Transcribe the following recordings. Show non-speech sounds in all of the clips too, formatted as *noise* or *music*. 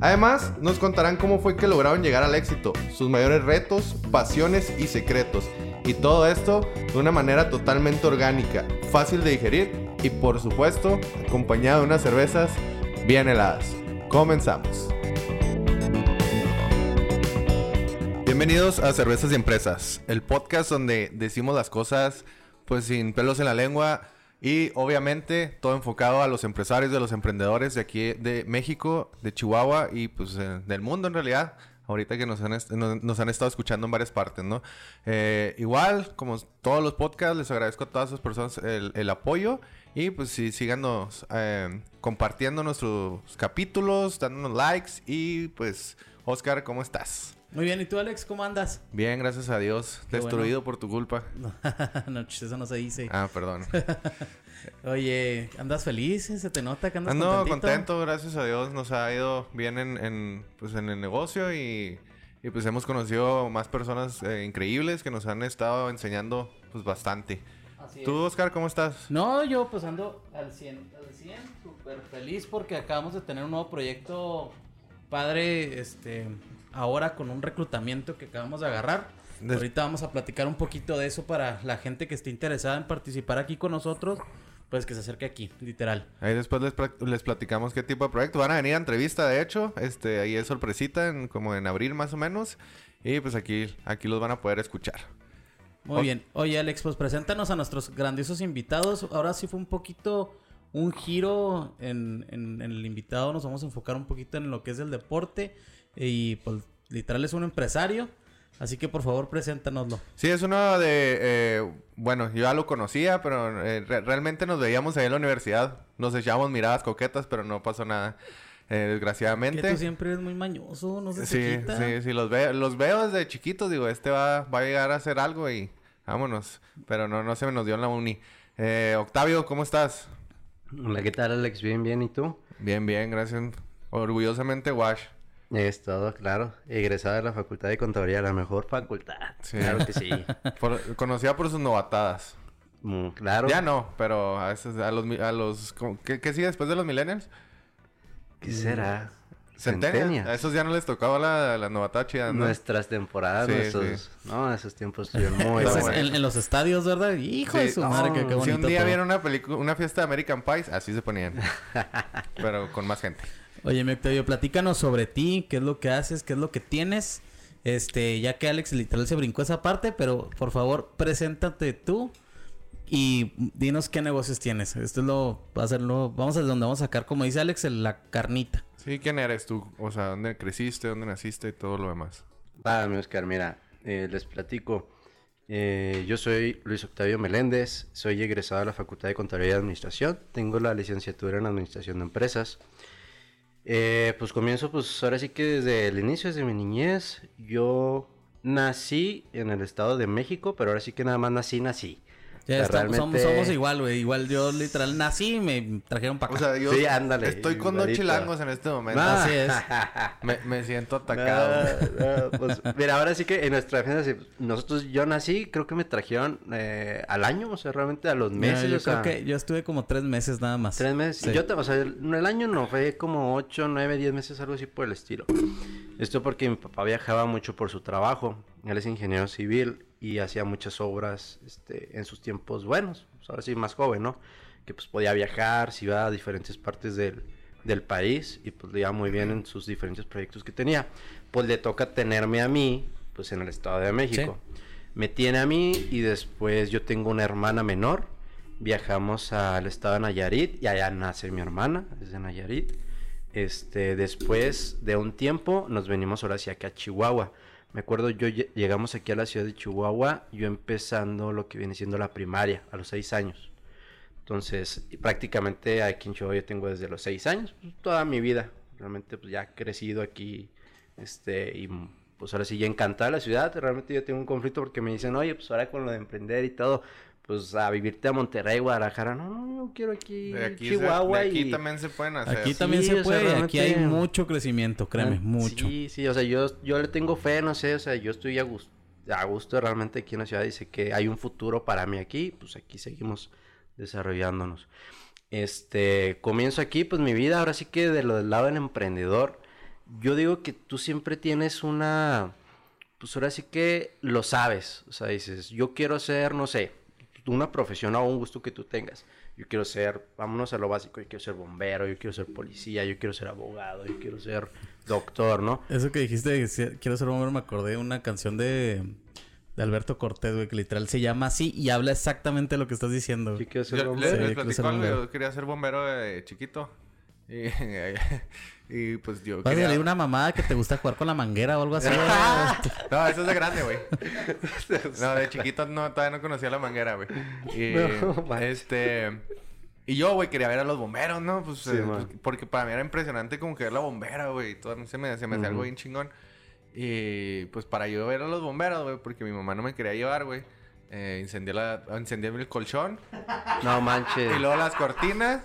Además, nos contarán cómo fue que lograron llegar al éxito, sus mayores retos, pasiones y secretos. Y todo esto de una manera totalmente orgánica, fácil de digerir y por supuesto acompañado de unas cervezas bien heladas. Comenzamos. Bienvenidos a Cervezas y Empresas, el podcast donde decimos las cosas pues sin pelos en la lengua y obviamente todo enfocado a los empresarios, de los emprendedores de aquí de México, de Chihuahua y pues eh, del mundo en realidad. Ahorita que nos han, nos, han estado escuchando en varias partes, ¿no? Eh, igual, como todos los podcasts, les agradezco a todas esas personas el, apoyo. Y pues sí, síganos eh, compartiendo nuestros capítulos, dándonos likes. Y pues, Oscar, ¿cómo estás? Muy bien, ¿y tú, Alex, cómo andas? Bien, gracias a Dios. Destruido por tu culpa. *laughs* no, eso no se dice. Ah, perdón. *laughs* Oye, ¿andas feliz? ¿Se te nota que andas Ando contento, gracias a Dios. Nos ha ido bien en, pues, en el negocio y, pues hemos conocido más personas eh, increíbles que nos han estado enseñando pues bastante. ¿Tú, Oscar, cómo estás? No, yo pues ando al 100, al 100, súper feliz porque acabamos de tener un nuevo proyecto padre, este, ahora con un reclutamiento que acabamos de agarrar. Ahorita vamos a platicar un poquito de eso para la gente que esté interesada en participar aquí con nosotros. Pues que se acerque aquí, literal. Ahí después les, platicamos qué tipo de proyecto. Van a venir a entrevista, de hecho. Este, ahí es sorpresita, como en abril más o menos. Y pues aquí, aquí los van a poder escuchar. Muy bien. Oye, Alex, pues preséntanos a nuestros grandiosos invitados. Ahora sí fue un poquito un giro en, en, el invitado. Nos vamos a enfocar un poquito en lo que es el deporte. Y pues literal es un empresario. Así que por favor, preséntanoslo. Sí, es uno de... Eh, bueno, yo ya lo conocía, pero eh, realmente nos veíamos ahí en la universidad. Nos echábamos miradas coquetas, pero no pasó nada. Eh, desgraciadamente. Que tú siempre eres muy mañoso, no sé sí, Sí, sí, los veo, los veo desde chiquitos, digo, este va, va a llegar a hacer algo y vámonos. Pero no, no se me nos dio en la uni. Octavio, ¿cómo estás? Hola, ¿qué tal, Alex? Bien, bien, ¿y tú? Bien, bien, gracias. Orgullosamente, Wash. Es todo, claro. Egresada de la Facultad de Contaduría, la mejor facultad. Claro que sí. *laughs* conocida por sus novatadas. Mm, claro. Ya no, pero a veces a los... A los ¿qué, ¿Qué sigue después de los millennials? ¿Qué será? Centenia. A esos ya no les tocaba la, la novatada chida, Nuestras temporadas, nuestros... No, esos tiempos estuvieron muy buenos. En, los estadios, ¿verdad? Hijo de su madre, qué, bonito. Si un día vieron una película, una fiesta de American Pies, así se ponían. *laughs* pero con más gente. Oye, mi Octavio, platícanos sobre ti, qué es lo que haces, qué es lo que tienes. Este, ya que Alex literal se brincó esa parte, pero por favor, preséntate tú y dinos qué negocios tienes. Esto es lo, va a ser vamos a donde vamos a sacar, como dice Alex, la carnita. Sí, ¿quién eres tú? O sea, ¿dónde creciste, dónde naciste y todo lo demás? Va, mi Oscar, mira, eh, les platico. Eh, yo soy Luis Octavio Meléndez, soy egresado de la Facultad de Contabilidad y Administración, tengo la licenciatura en Administración de Empresas. Eh, pues comienzo, pues ahora sí que desde el inicio, desde mi niñez, yo nací en el Estado de México, pero ahora sí que nada más nací, nací. Ya somos, igual, güey.Igual yo literal nací y me trajeron para acá. O sea, yo sí, ándale, estoy con dos chilangos en este momento. Así es. *laughs* me, siento atacado. pues, mira, ahora sí que en nuestra defensa, nosotros, yo nací, creo que me trajeron eh, al año, o sea, realmente a los meses. yo creo que yo estuve como tres meses nada más. Tres meses. Yo, o sea, el, año no, fue como ocho, nueve, diez meses, algo así por el estilo. Esto porque mi papá viajaba mucho por su trabajo. Él es ingeniero civil y hacía muchas obras este, en sus tiempos buenos, pues ahora sí más joven, ¿no? Que pues podía viajar, se iba a diferentes partes del, del país y pues le iba muy bien en sus diferentes proyectos que tenía. Pues le toca tenerme a mí, pues en el Estado de México. Me tiene a mí y después yo tengo una hermana menor. Viajamos al estado de Nayarit y allá nace mi hermana, es de Nayarit. Este, después de un tiempo nos venimos ahora hacia acá a Chihuahua. Me acuerdo, yo llegamos aquí a la ciudad de Chihuahua, yo empezando lo que viene siendo la primaria, a los seis años. Entonces, prácticamente aquí en Chihuahua yo tengo desde los seis años, pues, toda mi vida. Realmente, pues ya crecido aquí Este, y pues ahora sí, ya encantada la ciudad. Realmente yo tengo un conflicto porque me dicen, oye, pues ahora con lo de emprender y todo, pues a vivirte a Monterrey, Guadalajara. No, no, yo quiero aquí, De aquí, Chihuahua. se- de aquí y... también se pueden hacer. Aquí Sí, también o se sea, puede, aquí hay mucho crecimiento, créeme, Ah, mucho. Sí, sí, o sea, yo, yo le tengo fe, no sé, o sea, yo estoy a gusto, a gusto realmente aquí en la ciudad. Dice que hay un futuro para mí aquí, pues aquí seguimos desarrollándonos. Este, comienzo aquí, pues mi vida, ahora sí que de lo del lado del emprendedor, yo digo que tú siempre tienes una, pues ahora sí que lo sabes, o sea, dices, yo quiero ser, no sé, una profesión o un gusto que tú tengas. Yo quiero ser, vámonos a lo básico, yo quiero ser bombero, yo quiero ser policía, yo quiero ser abogado, yo quiero ser doctor, ¿no? Eso que dijiste, de quiero ser bombero, me acordé de una canción de, de Alberto Cortés, güey, que literal se llama así y habla exactamente lo que estás diciendo. Yo güey. quiero ser Yo bombero. les, Sí, les quiero ser algo, bombero. yo quería ser bombero de chiquito. Y, *laughs* *laughs* y pues yo Vas a quería... salir una mamada que te gusta jugar con la manguera o algo así. *laughs* No, eso es de grande, güey. *laughs* No, de chiquito no, todavía no conocía la manguera, güey. Y, No, este... Y yo, güey, quería ver a los bomberos, ¿no? Pues, Sí, eh, pues, porque para mí era impresionante como que ver la bombera, güey. y Todo, sé, me, se me hacía algo bien chingón. Y pues para yo ver a los bomberos, güey, porque mi mamá no me quería llevar, güey. Eh, incendié, la, incendié el colchón. No manches. Y luego las cortinas.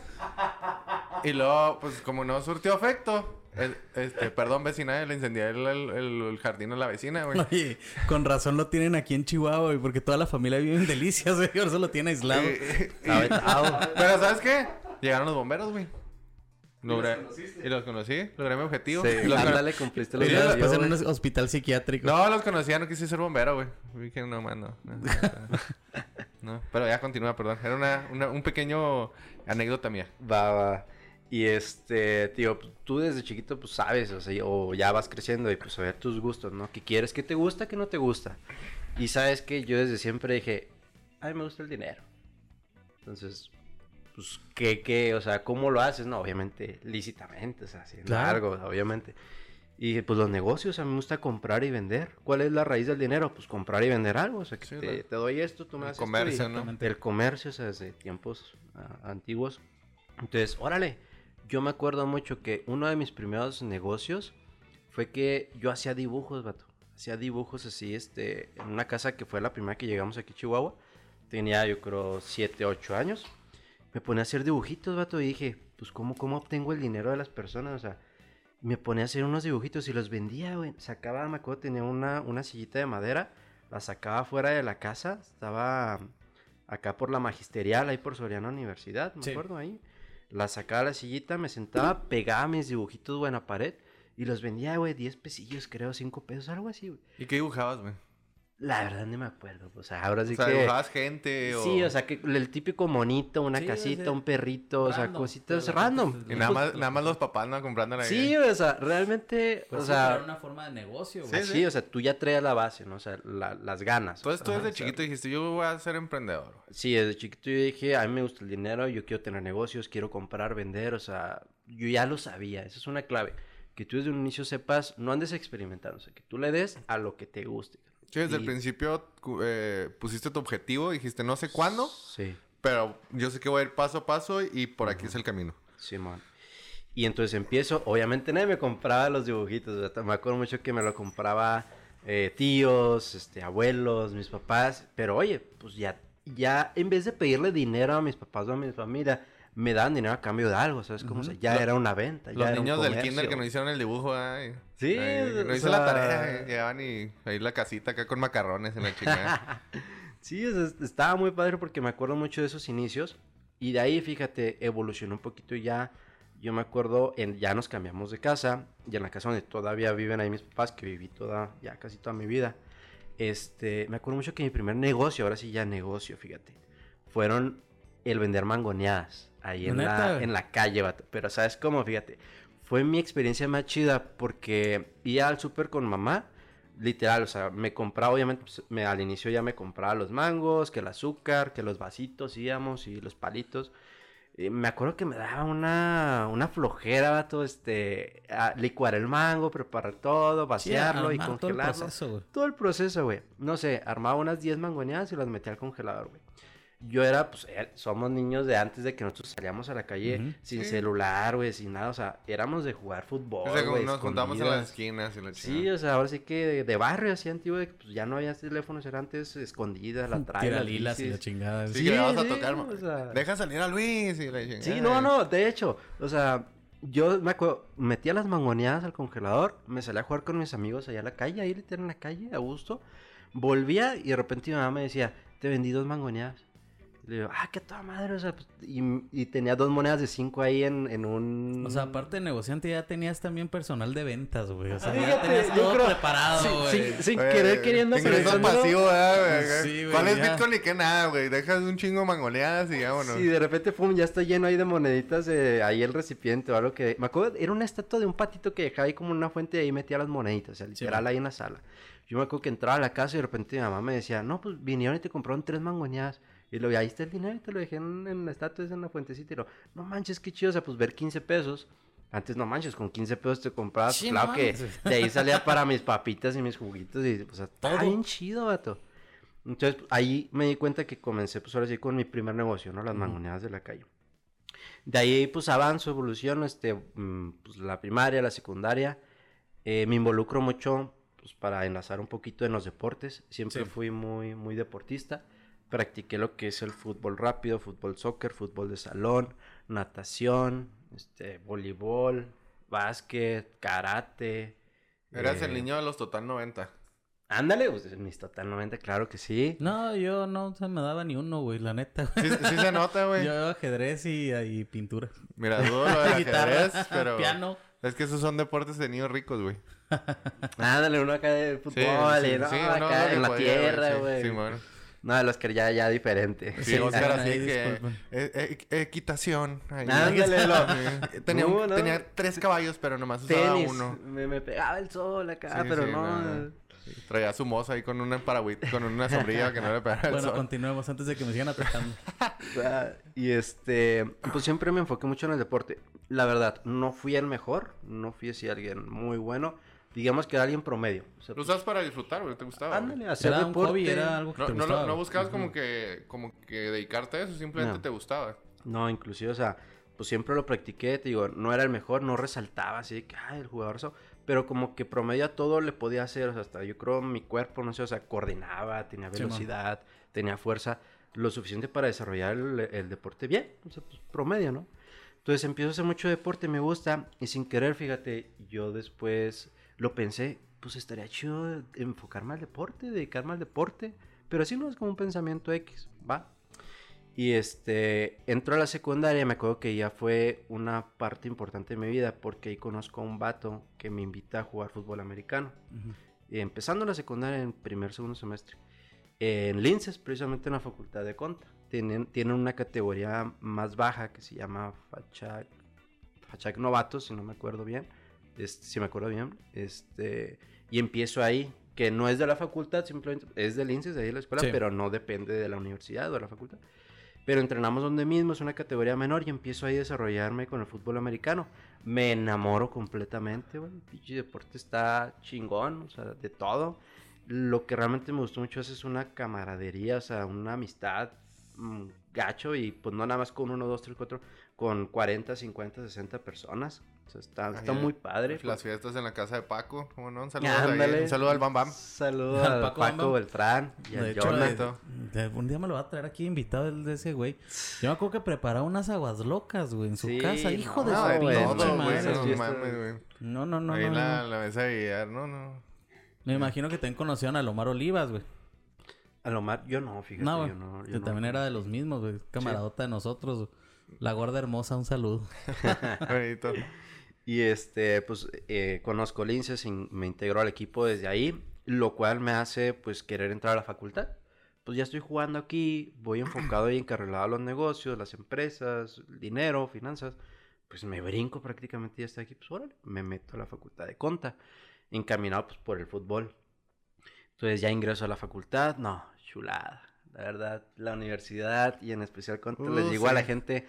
Y luego, pues como no surtió efecto. el- este, perdón, vecina, le incendié el, el- jardín a la vecina, güey. Oye, con razón lo tienen aquí en Chihuahua, güey, porque toda la familia vive en Delicias, güey, *laughs* por eso lo tiene aislado. Y- pero ¿sabes qué? Llegaron los bomberos, güey. Logré, y los conocí, logré mi objetivo. Sí, Y los ándale, cumpliste lo Y que luego yo, Después en un hospital psiquiátrico. No, los conocía, no quise ser bombero, güey. Vi que no, man, no. No, no, no. pero ya continúa, perdón. Era una, una- un pequeño anécdota mía. Va, va. Y este, tío, pues, tú desde chiquito, pues sabes, o sea, o ya vas creciendo y pues a ver tus gustos, ¿no? ¿Qué quieres? ¿Qué te gusta? ¿Qué no te gusta? Y sabes que yo desde siempre dije, a mí me gusta el dinero. Entonces, pues, ¿qué, qué? O sea, ¿cómo lo haces? No, obviamente, lícitamente, o sea, haciendo Claro. algo, obviamente. Y dije, pues los negocios, a mí me gusta comprar y vender. ¿Cuál es la raíz del dinero? Pues comprar y vender algo. O sea, que Sí, te, la- te doy esto, tú me el das esto y- comercio, ¿no? Exactamente. el comercio, o sea, desde tiempos ah, antiguos. Entonces, órale, yo me acuerdo mucho que uno de mis primeros negocios fue que yo hacía dibujos, vato. Hacía dibujos así, este, en una casa que fue la primera que llegamos aquí a Chihuahua. Tenía, yo creo, 7, 8 años. Me ponía a hacer dibujitos, vato, y dije, pues, ¿cómo, cómo obtengo el dinero de las personas? O sea, me ponía a hacer unos dibujitos y los vendía, güey. Sacaba, me acuerdo, tenía una, una sillita de madera, la sacaba fuera de la casa, estaba acá por la magisterial, ahí por Soriana Universidad, me Sí. acuerdo ahí. La sacaba la sillita, me sentaba, pegaba mis dibujitos, güey, en la pared y los vendía, güey, 10 pesillos, creo, 5 pesos, algo así, güey. ¿Y qué dibujabas, güey? La verdad no me acuerdo, o sea, ahora sí o sea, que... dibujabas gente o... Sí, o sea, que el típico monito, una Sí, o casita, sea, un perrito, o sea, cositas pero- random. Y nada más, nada más los papás, ¿no? Comprándola ahí. Sí, o sea, realmente, Pues o sí, sea, era una forma de negocio, güey. Sí, o sea, tú ya traes la base, ¿no? O sea, la- las ganas. Entonces tú Ajá, desde o sea, chiquito dijiste, yo voy a ser emprendedor. güey. Sí, desde chiquito yo dije, a mí me gusta el dinero, yo quiero tener negocios, quiero comprar, vender, o sea, yo ya lo sabía, esa es una clave. Que tú desde un inicio sepas, no andes experimentando, o sea, que tú le des a lo que te guste. Sí, desde el principio eh, pusiste tu objetivo, dijiste, no sé cuándo, Sí, pero yo sé que voy a ir paso a paso y por aquí es el camino. Simón. Y entonces empiezo, obviamente nadie me compraba los dibujitos, o sea, me acuerdo mucho que me lo compraba eh, tíos, este, abuelos, mis papás, pero oye, pues ya, ya en vez de pedirle dinero a mis papás o a mi familia, me daban dinero a cambio de algo, ¿sabes? Como, o sea, ya Lo- era una venta, ya Los era un niños del comercio. kinder que no hicieron el dibujo, ay, Sí, ay, no la tarea, eh, llegaban y ahí la casita acá con macarrones en la chingada. *laughs* Sí, o sea, estaba muy padre porque me acuerdo mucho de esos inicios. Y de ahí, fíjate, evolucionó un poquito ya. Yo me acuerdo, en, ya nos cambiamos de casa. Y en la casa donde todavía viven ahí mis papás, que viví toda, ya casi toda mi vida. Este, me acuerdo mucho que mi primer negocio, ahora sí ya negocio, fíjate, fueron el vender mangoneadas ahí en, ¿Neta, la, en la calle, vato. Pero ¿sabes cómo? Fíjate, fue mi experiencia más chida porque iba al súper con mamá, literal, o sea, me compraba, obviamente, pues, me, al inicio ya me compraba los mangos, que el azúcar, que los vasitos íbamos y los palitos. Me acuerdo que me daba una, una flojera, vato, este, a licuar el mango, preparar todo, Sí, vaciarlo y armar todo el congelarlo. proceso, güey. Todo el proceso, güey. No sé, armaba unas 10 mangoneadas y las metía al congelador, güey. Yo era, pues, somos niños de antes de que nosotros salíamos a la calle sin Sí. celular, güey, sin nada, o sea, éramos de jugar fútbol, O sea, como güey, nos juntamos en las esquinas y la Sí, o sea, ahora sí que de, de barrio así antiguo, de que pues ya no había teléfonos, era antes escondidas, la *laughs* trae, las Tiralilas y la chingada. Sí, Sí, que le vamos a tocar. o sea- Deja salir a Luis y la chingada. Sí, no, no, de hecho, o sea, yo me acuerdo, metía las mangoneadas al congelador, me salía a jugar con mis amigos allá a la calle, ahí literal en la calle, a gusto, volvía y de repente mi mamá me decía, te vendí dos mangoneadas. Le digo, ah, qué toda madre, o sea, pues, y, y tenía dos monedas de cinco ahí en, en un... O sea, aparte de negociante, ya tenías también personal de ventas, güey. O sea, ya tenías todo creo- preparado, Sí, güey. sí, sin Güey, querer queriendo, pero Ingreso pasivo, ¿verdad, güey? Sí, güey, ¿Cuál es ya. Bitcoin y qué nada, güey? Dejas un chingo mangoneadas y vámonos. Sí, de repente, pum, ya está lleno ahí de moneditas, eh, ahí el recipiente o algo que... Me acuerdo, era una estatua de un patito que dejaba ahí como una fuente y ahí metía las moneditas, o sea, literal man. ahí en la sala. Yo me acuerdo que entraba a la casa y de repente mi mamá me decía, no, pues vinieron y te compraron tres mangoneadas. Y lo ahí está el dinero y te lo dejé en, en la estatua, en la fuentecita. Y lo, no manches, qué chido, o sea, pues ver 15 pesos. Antes no manches, con 15 pesos te comprabas, Sí, claro no que de ahí salía *laughs* para mis papitas y mis juguitos y, o sea, Todo. bien chido, vato. Entonces, pues, ahí me di cuenta que comencé, pues ahora sí, con mi primer negocio, ¿no? Las mangoneadas de la calle. De ahí, pues avanzo, evoluciono, este, mm, pues la primaria, la secundaria. Eh, me involucro mucho, pues para enlazar un poquito en los deportes. Siempre Sí. fui muy, muy deportista. Practiqué lo que es el fútbol rápido, fútbol soccer, fútbol de salón, natación, este, voleibol, básquet, karate. Eras el eh, niño de los Total 90. Ándale, pues mis total 90, claro que sí. No, yo no se me daba ni uno, güey, la neta. güey. Sí, sí se nota, güey. Yo ajedrez y, y pintura. Mira, dudo lo del ajedrez, pero... piano. Es que esos son deportes de niños ricos, güey. *laughs* Ándale, uno acá de fútbol, Sí, y sí, no, sí, acá en la podía, tierra, sí, güey. Sí, bueno. No, de los que ya, ya diferente. Sí, Sí, Oscar así que... eh, eh, equitación. Ándale, *laughs* lo-. Tenía, un- No, no. tenía tres caballos, pero nomás usaba Tenis, uno. me, me pegaba el sol acá, Sí, pero sí, no. Traía su moza ahí con una paragüita, con una sombrilla que no le pegara el Bueno, sol. continuemos antes de que me sigan atacando. *laughs* Ah, Y este, pues siempre me enfoqué mucho en el deporte. La verdad, no fui el mejor, no fui así alguien muy bueno. Digamos que era alguien promedio. O sea, Lo usabas para disfrutar, güey. Te gustaba. güey. ándale, hacer Era un deporte. hobby, era algo que No, te no, gustaba. no güey. buscabas como que como que dedicarte a eso, simplemente No. te gustaba. No, inclusive, o sea, pues siempre lo practiqué, te digo, no era el mejor, no resaltaba así de que, ay, el jugador eso, pero como que promedio a todo le podía hacer, o sea, hasta yo creo mi cuerpo, no sé, o sea, coordinaba, tenía Sí, velocidad, tenía fuerza, lo suficiente para desarrollar el, el deporte bien, o sea, pues promedio, ¿no? Entonces empiezo a hacer mucho deporte, me gusta, y sin querer, fíjate, yo después lo pensé, pues estaría chido enfocarme al deporte, dedicarme al deporte, pero así no es como un pensamiento X, ¿va? Y este, entro a la secundaria, me acuerdo que ya fue una parte importante de mi vida porque ahí conozco a un vato que me invita a jugar fútbol americano. Y empezando la secundaria en primer, segundo semestre. En Linces, precisamente en la facultad de Conta. Tienen, tienen una categoría más baja que se llama Fachac, Fachac Novatos, si no me acuerdo bien. Este, si me acuerdo bien. Este, y empiezo ahí, que no es de la facultad, simplemente es del Linces, de ahí de la escuela, Sí. pero no depende de la universidad o de la facultad. Pero entrenamos donde mismo, es una categoría menor y empiezo ahí a desarrollarme con el fútbol americano. Me enamoro completamente, güey. El pinche deporte está chingón, o sea, de todo. Lo que realmente me gustó mucho es, es una camaradería, o sea, una amistad mm, gacho y pues no nada más con uno, dos, tres, cuatro, con 40, 50, 60 personas. O sea, está, muy padre. Las fiestas en la casa de Paco, ¿cómo no? Un saludo, ahí, un saludo al Bam Bam. Saludo Al Paco Paco, Bamba. Beltrán y De al hecho, Jonathan. de- de- un día me lo va a traer aquí invitado el de ese güey. Yo me acuerdo que preparaba unas aguas locas, güey, en su Sí, casa. Hijo no, de No, su güey, no. No güey. No, no, no, Ahí no, la, no. la mesa de billar, no, no. Me imagino que también conocieron a Lomar Olivas, güey. A lo más, yo no, fíjate. No, yo no, yo que no. también era de los mismos, güey. Camaradota de nosotros. La gorda hermosa, un saludo. *laughs* Bonito. Y este, pues eh, conozco Linces y me integro al equipo desde ahí, lo cual me hace pues querer entrar a la facultad. Pues ya estoy jugando aquí, voy enfocado y encarrilado a los negocios, las empresas, el dinero, finanzas. Pues me brinco prácticamente ya estoy aquí, pues órale, me meto a la facultad de Conta, encaminado pues por el fútbol. Entonces ya ingreso a la facultad, no, chulada. La verdad, la universidad y en especial Conta Uh, les digo a la sí. gente,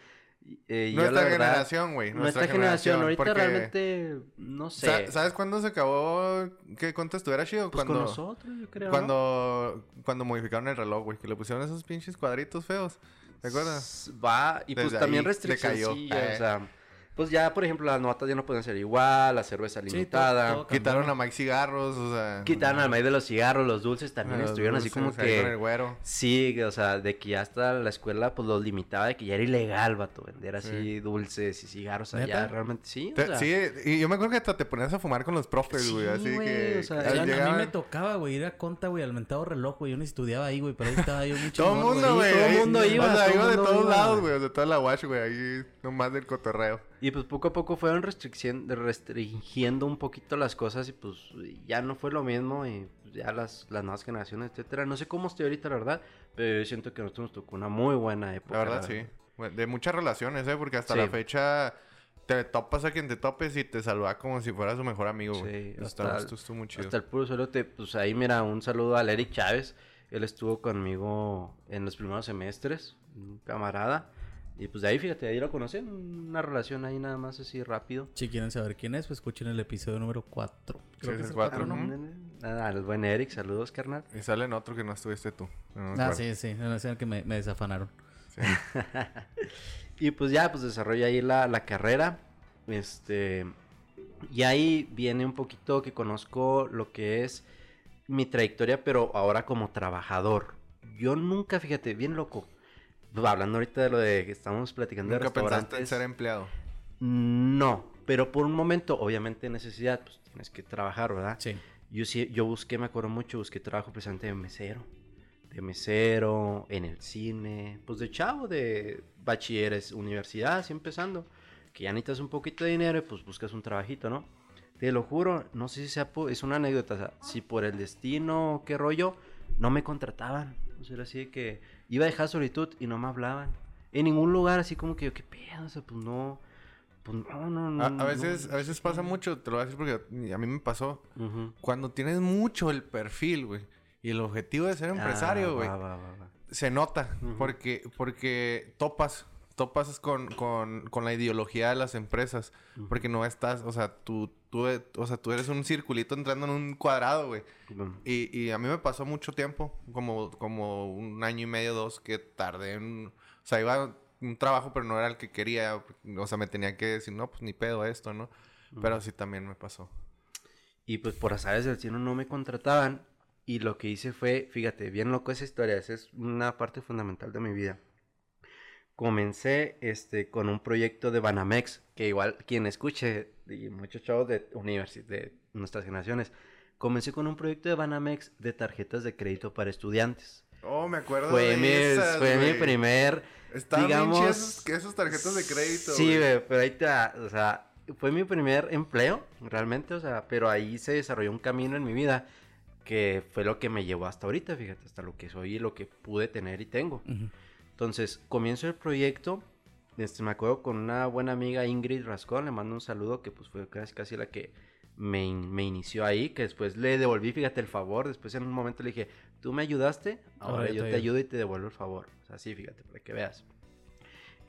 Eh, yo, Nuestra la verdad, generación, güey. Nuestra, generación, ahorita porque- realmente, no sé. Sa- ¿Sabes cuándo se acabó? ¿Qué cuánto estuviera chido? Pues cuando, con nosotros, yo creo, cuando, cuando modificaron el reloj, güey. Que le pusieron esos pinches cuadritos feos. ¿Te acuerdas? Va, y pues también restricciones. sí, Eh. o sea, pues ya, por ejemplo, las notas ya no pueden ser igual, la cerveza limitada. todo Quitaron a Mike cigarros, o sea... Quitaron al maíz de los cigarros, los dulces también los estuvieron así como con el que... güero. Sí, o sea, de que ya hasta la escuela pues los limitaba de que ya era ilegal, vato, vender así Sí. dulces y cigarros allá, ¿Neta? realmente sí, o Te- sea, sí, y yo me acuerdo que hasta te ponías a fumar con los profes, güey. Sí, así güey, que... o sea, que Oigan, a mí llegaban- me tocaba, güey, ir a conta, güey, al mentado reloj, güey. Yo no estudiaba ahí, güey, pero ahí estaba yo muy *laughs* Todo el mundo, güey. todo el mundo iba, O sea, iba de todos lados, güey. güey. De toda la watch, güey. Ahí nomás del cotorreo. Y pues poco a poco fueron restringiendo un poquito las cosas y pues ya no fue lo mismo y pues, ya las, las nuevas generaciones, etcétera. No sé cómo estoy ahorita, la verdad, pero yo siento que a nosotros nos tocó una muy buena época. La verdad, sí. De muchas relaciones, ¿eh? Porque hasta Sí. la fecha te topas a quien te topes y te saluda como si fuera su mejor amigo, Sí, hasta esto estuvo muy chido. Hasta el puro suelo te, pues ahí mira, un saludo al Eric Chávez. Él estuvo conmigo en los primeros semestres, un camarada. Y pues de ahí, fíjate, ahí lo conocí, una relación ahí nada más así rápido. Si quieren saber quién es, pues escuchen el episodio número 4. Sí, es el cuatro, ¿no? ¿no? Nada, al buen Eric, saludos, carnal. Y sale en otro que no estuviste tú. No Ah, sí, sí. En el que me, me desafanaron. Sí. *laughs* Y pues ya, pues desarrolla ahí la, la carrera. Este. Y ahí viene un poquito que conozco lo que es mi trayectoria, pero ahora como trabajador. Yo nunca, fíjate, bien loco. Hablando ahorita de lo de que estamos platicando Nunca de pensaste en restaurantes. ser empleado. No, pero por un momento, obviamente necesidad, pues tienes que trabajar, ¿verdad? Sí. Yo sí, yo busqué, me acuerdo mucho, busqué trabajo precisamente de mesero. De mesero, en el cine, pues de chavo, de bachilleres, universidad, así empezando. Que ya necesitas un poquito de dinero y pues buscas un trabajito, ¿no? Te lo juro, no sé si sea, es una anécdota, o sea, si por el destino, qué rollo, no me contrataban. O sea, era así de que iba a dejar solitud y no me hablaban. En ningún lugar, así como que yo, qué pedo, o sea, pues no, pues no, no, no. A, veces, no a veces pasa mucho, te lo voy a decir porque a mí me pasó. Cuando tienes mucho el perfil, güey, y el objetivo de ser empresario, Ah, güey, va, va. se nota. Porque, porque topas, topas con, con, con la ideología de las empresas. Porque no estás, o sea, tú, tú, o sea, tú eres un circulito entrando en un cuadrado, güey. Y, y a mí me pasó mucho tiempo, como, como un año y medio, dos, que tardé en... O sea, iba a un trabajo, pero no era el que quería. O sea, me tenía que decir, no, pues ni pedo esto, ¿no? Pero sí también me pasó. Y pues por azares del cielo no me contrataban. Y lo que hice fue, fíjate, bien loco esa historia, esa es una parte fundamental de mi vida. Comencé este, con un proyecto de Banamex, que igual quien escuche, y muchos chavos de universidad, de nuestras generaciones, comencé con un proyecto de Banamex de tarjetas de crédito para estudiantes. Oh, me acuerdo Fue, de mi, esas, fue mi güey. primer, Estaban digamos... esas tarjetas de crédito, Sí, güey. pero ahí te, o sea, fue mi primer empleo, realmente, o sea, pero ahí se desarrolló un camino en mi vida que fue lo que me llevó hasta ahorita, fíjate, hasta lo que soy y lo que pude tener y tengo. Ujú. Entonces, comienzo el proyecto, este, me acuerdo con una buena amiga Ingrid Rascón, le mando un saludo, que pues fue casi, casi la que me, in- me inició ahí, que después le devolví, fíjate, el favor, después en un momento le dije, tú me ayudaste, ahora yo te ayudo y te devuelvo el favor. O sea, sí, fíjate, para que veas.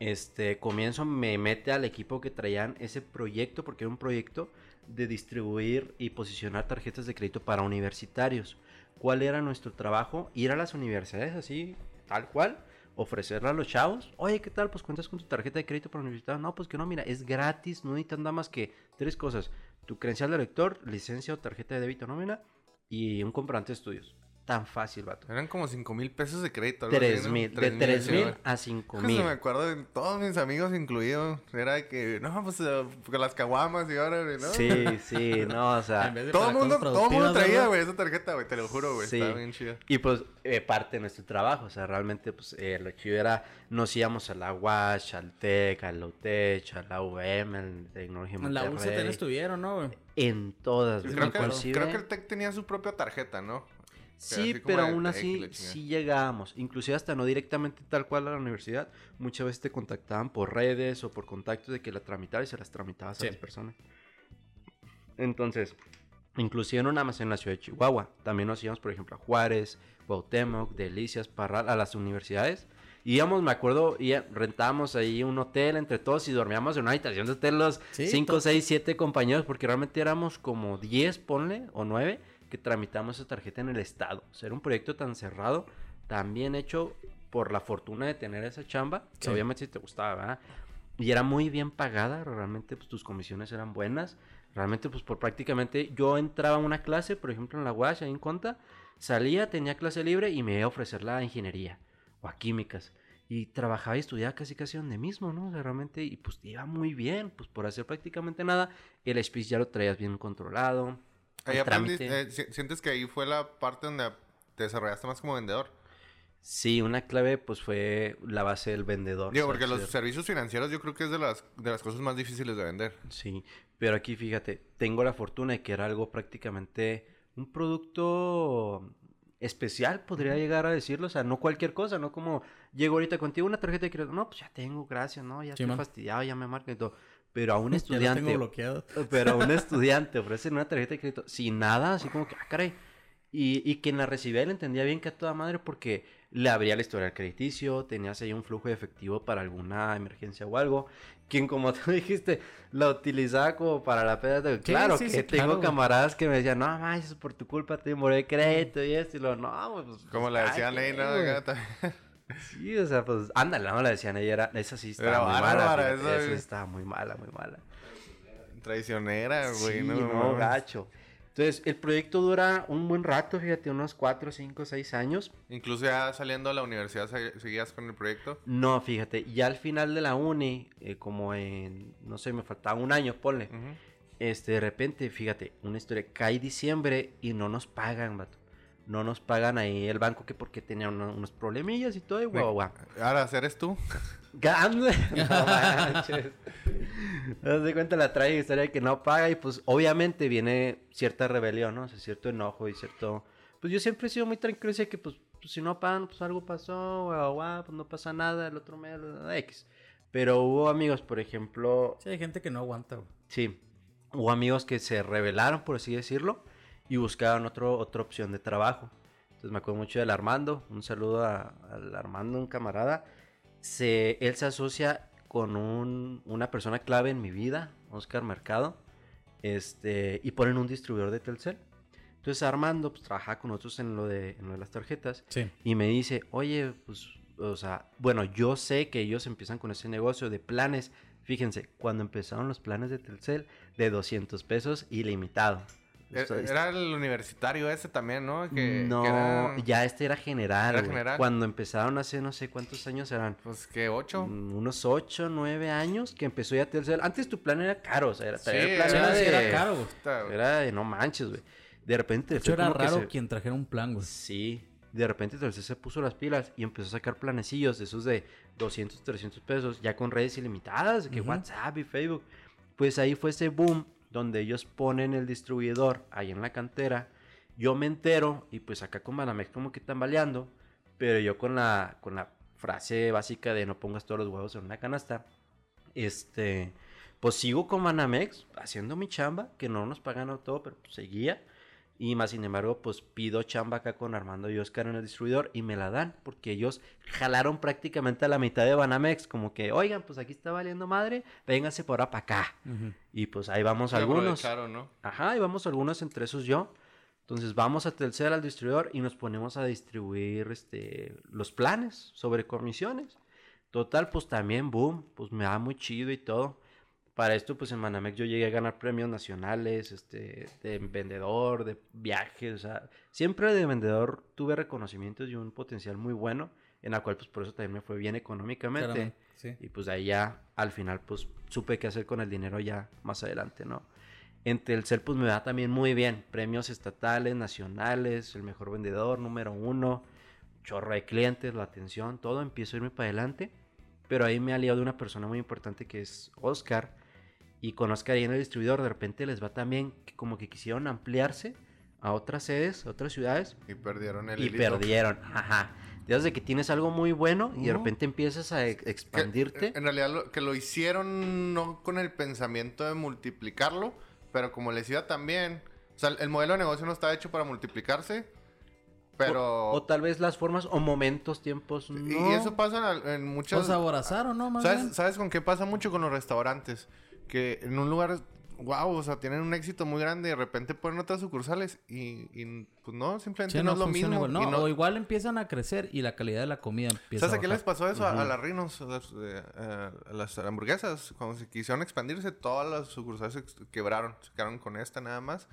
Este, comienzo, me mete al equipo que traían ese proyecto, porque era un proyecto de distribuir y posicionar tarjetas de crédito para universitarios. ¿Cuál era nuestro trabajo? Ir a las universidades así, tal cual, ofrecerle a los chavos. Oye, ¿qué tal? Pues cuentas con tu tarjeta de crédito para universitario. No, pues que no, mira, es gratis, no necesitan nada más que tres cosas. Tu credencial de lector, licencia o tarjeta de débito nómina y un comprobante de estudios. Tan fácil, vato. Eran como 5 mil pesos de crédito. mil, de Tres tres sí, mil güey. a cinco Hijo, mil. se me acuerdo de todos mis amigos incluidos. Era que, no, pues eh, con las caguamas y ahora, ¿no? Sí, sí, no, o sea. Todo el mundo, todo el mundo traía, güey, esa tarjeta, güey, te lo juro, güey. Sí. Estaba bien chida. Y pues eh, parte de nuestro trabajo, o sea, realmente pues eh, lo chido era, nos íbamos a la UASH, al TEC, al UTECH, a la UM, al Tecnología En la UCT estuvieron, ¿no, güey? En todas, Creo que, creo que el TEC tenía su propia tarjeta, ¿no? Sí, pero aún así sí llegábamos, inclusive hasta no directamente tal cual a la universidad, muchas veces te contactaban por redes o por contactos de que la tramitabas y se las tramitabas Sí. a las personas. Entonces, inclusive no nada más en la ciudad de Chihuahua, también nos íbamos, por ejemplo, a Juárez, Cuauhtémoc, Delicias, Parral, a las universidades Íbamos, me acuerdo, y rentábamos ahí un hotel entre todos y dormíamos en una habitación de hotel los Sí, 5, to- 6, 7 compañeros, porque realmente éramos como 10, ponle, o 9, que tramitamos esa tarjeta en el estado. O sea, era un proyecto tan cerrado, tan bien hecho por la fortuna de tener esa chamba, que Sí. obviamente si te gustaba, ¿verdad? Y era muy bien pagada, realmente pues tus comisiones eran buenas. Realmente pues por prácticamente yo entraba a una clase, por ejemplo en la UASH, ahí en Conta, salía, tenía clase libre y me iba a ofrecer la ingeniería o a químicas. Y trabajaba y estudiaba casi casi donde mismo, ¿no? O sea, realmente, y pues iba muy bien, pues por hacer prácticamente nada, el speech ya lo traías bien controlado. Ahí aprendiste, eh, si- ¿Sientes que ahí fue la parte donde te desarrollaste más como vendedor? Sí, una clave pues fue la base del vendedor. Digo, porque los ser- servicios financieros yo creo que es de las, de las cosas más difíciles de vender. Sí, pero aquí fíjate, tengo la fortuna de que era algo prácticamente un producto especial, podría llegar a decirlo, o sea, no cualquier cosa, no como llego ahorita contigo una tarjeta de crédito, no, pues ya tengo, gracias, no, ya Sí, estoy man. fastidiado, ya me marcan y todo, pero a un *laughs* estudiante, *laughs* pero a un *laughs* estudiante ofrecen una tarjeta de crédito sin nada, así como que, ah, caray. Y, y quien la recibía le entendía bien que a toda madre porque le abría la historia crediticio, tenías ahí un flujo de efectivo para alguna emergencia o algo. Quien, como tú dijiste, la utilizaba como para la peda. de- Claro sí, que sí, tengo claro. camaradas que me decían, no, manches, por tu culpa te moré de crédito y esto. Y lo, no, pues. Como le ay, decían ahí, ¿no? Güey". Acá también. Sí, o sea, pues, ándale, no la decían ella, era, esa sí estaba Era muy bárbara, mala. esa, esa estaba muy mala, muy mala. Traicionera, güey. Sí, no, no, gacho. Entonces, el proyecto dura un buen rato, fíjate, unos 4, 5, 6 años. Incluso ya saliendo a la universidad se- seguías con el proyecto. No, fíjate, ya al final de la uni, eh, como en, no sé, me faltaba un año, ponle. Este, de repente, fíjate, una historia, cae diciembre y no nos pagan, vato. No nos pagan ahí el banco que porque tenía uno- unos problemillas y todo, y guau, guau. Ahora, ¿eres tú? *laughs* Ande. *laughs* No manches. Haz de cuenta la trae historia de que no paga y pues obviamente viene cierta rebelión, ¿no? O sea, cierto enojo y cierto... Pues yo siempre he sido muy tranquilo y decía que pues, pues, si no pagan, pues algo pasó, guau, guau, pues no pasa nada, el otro mes, X. Pero hubo amigos, por ejemplo, Sí, hay gente que no aguanta, güey. Sí. Hubo amigos que se rebelaron, por así decirlo, y buscaban otro, otra opción de trabajo. Entonces me acuerdo mucho del Armando. Un saludo al Armando, un camarada. Se, él se asocia con un- una persona clave en mi vida, Oscar Mercado, este, y ponen un distribuidor de Telcel. Entonces Armando pues, trabaja con nosotros en lo, de, en lo de las tarjetas Sí. y me dice, oye, pues, o sea, bueno, yo sé que ellos empiezan con ese negocio de planes. Fíjense, cuando empezaron los planes de Telcel, de 200 pesos ilimitado. E- Era el universitario ese también, ¿no? Que, no, que era, ya este era general. ¿Era general? Cuando empezaron hace no sé cuántos años eran. Pues que ocho. mm, Unos 8, 9 años que empezó ya Telcel. Antes tu plan era caro, o sea, era, Sí, el plan era- de, era caro, era de no manches, güey. De repente De hecho, fue era como que raro se- quien trajera un plan, güey. Sí, de repente Telcel se puso las pilas y empezó a sacar planecillos de esos de 200, 300 pesos, ya con redes ilimitadas, que. WhatsApp y Facebook. Pues ahí fue ese boom donde ellos ponen el distribuidor ahí en la cantera. Yo me entero y pues acá con Banamex como que tambaleando, pero yo con la, con la frase básica de no pongas todos los huevos en una canasta, este, pues sigo con Banamex haciendo mi chamba, que no nos pagan todo, pero pues seguía. Y más sin embargo, pues pido chamba acá con Armando y Oscar en el distribuidor y me la dan porque ellos jalaron prácticamente a la mitad de Banamex, como que, oigan, pues aquí está valiendo madre, vénganse por ahora para acá. Y pues ahí vamos Se algunos. ¿no? Ajá, y vamos algunos, entre esos yo. Entonces vamos a Telcel al distribuidor y nos ponemos a distribuir este, los planes sobre comisiones. Total, pues también, boom, pues me va muy chido y todo. Para esto, pues en Manamex yo llegué a ganar premios nacionales, este, de vendedor, de viajes, o sea, siempre de vendedor tuve reconocimientos y un potencial muy bueno, en la cual pues por eso también me fue bien económicamente. Sí. Y pues ahí ya, al final, pues supe qué hacer con el dinero ya más adelante, ¿no? En Telcel, pues me va también muy bien. Premios estatales, nacionales, el mejor vendedor, número uno, chorro de clientes, la atención, todo. Empiezo a irme para adelante. Pero ahí me he aliado de una persona muy importante que es Oscar. Y con Oscar ahí en el distribuidor, de repente les va también como que quisieron ampliarse a otras sedes, a otras ciudades. Y perdieron el Y hilito. perdieron, ajá. Desde que tienes algo muy bueno y de repente empiezas a ex- Que, expandirte. en realidad lo, que lo hicieron no con el pensamiento de multiplicarlo, pero como les iba también, o sea, el modelo de negocio no está hecho para multiplicarse, pero... O, tal vez las formas o momentos, tiempos, Y- no. Y eso pasa en, en muchas... Pues aborazaron, ¿no? Más bien. ¿Sabes, ¿Sabes con qué pasa mucho con los restaurantes? Que en un lugar, wow, o sea, tienen un éxito muy grande y de repente ponen otras sucursales y, y, pues no, simplemente Sí, no, es lo mismo. igual. No, y no- O igual empiezan a crecer y la calidad de la comida empieza ¿Sabes a a qué les pasó eso a, a las Rinos? A las, eh, a- las hamburguesas. Cuando se quisieron expandirse, todas las sucursales se quebraron. Se quedaron con esta nada más.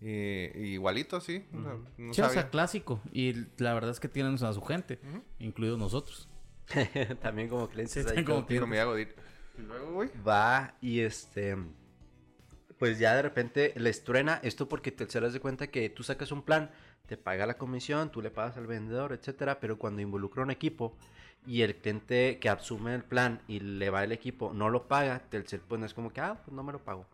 Y, y igualito, sí. o sea, no Sí, o sea, clásico. Y la verdad es que tienen a su gente, incluidos nosotros. *laughs* También como clientes. Sí, ahí como clientes. Luego. Va y este. Pues ya de repente les truena esto porque Telcel das de cuenta que tú sacas un plan, te paga la comisión, tú le pagas al vendedor, etcétera, pero cuando involucra un equipo y el cliente que asume el plan y le va el equipo no lo paga, Telcel pues no es como que, ah, pues no me lo pago.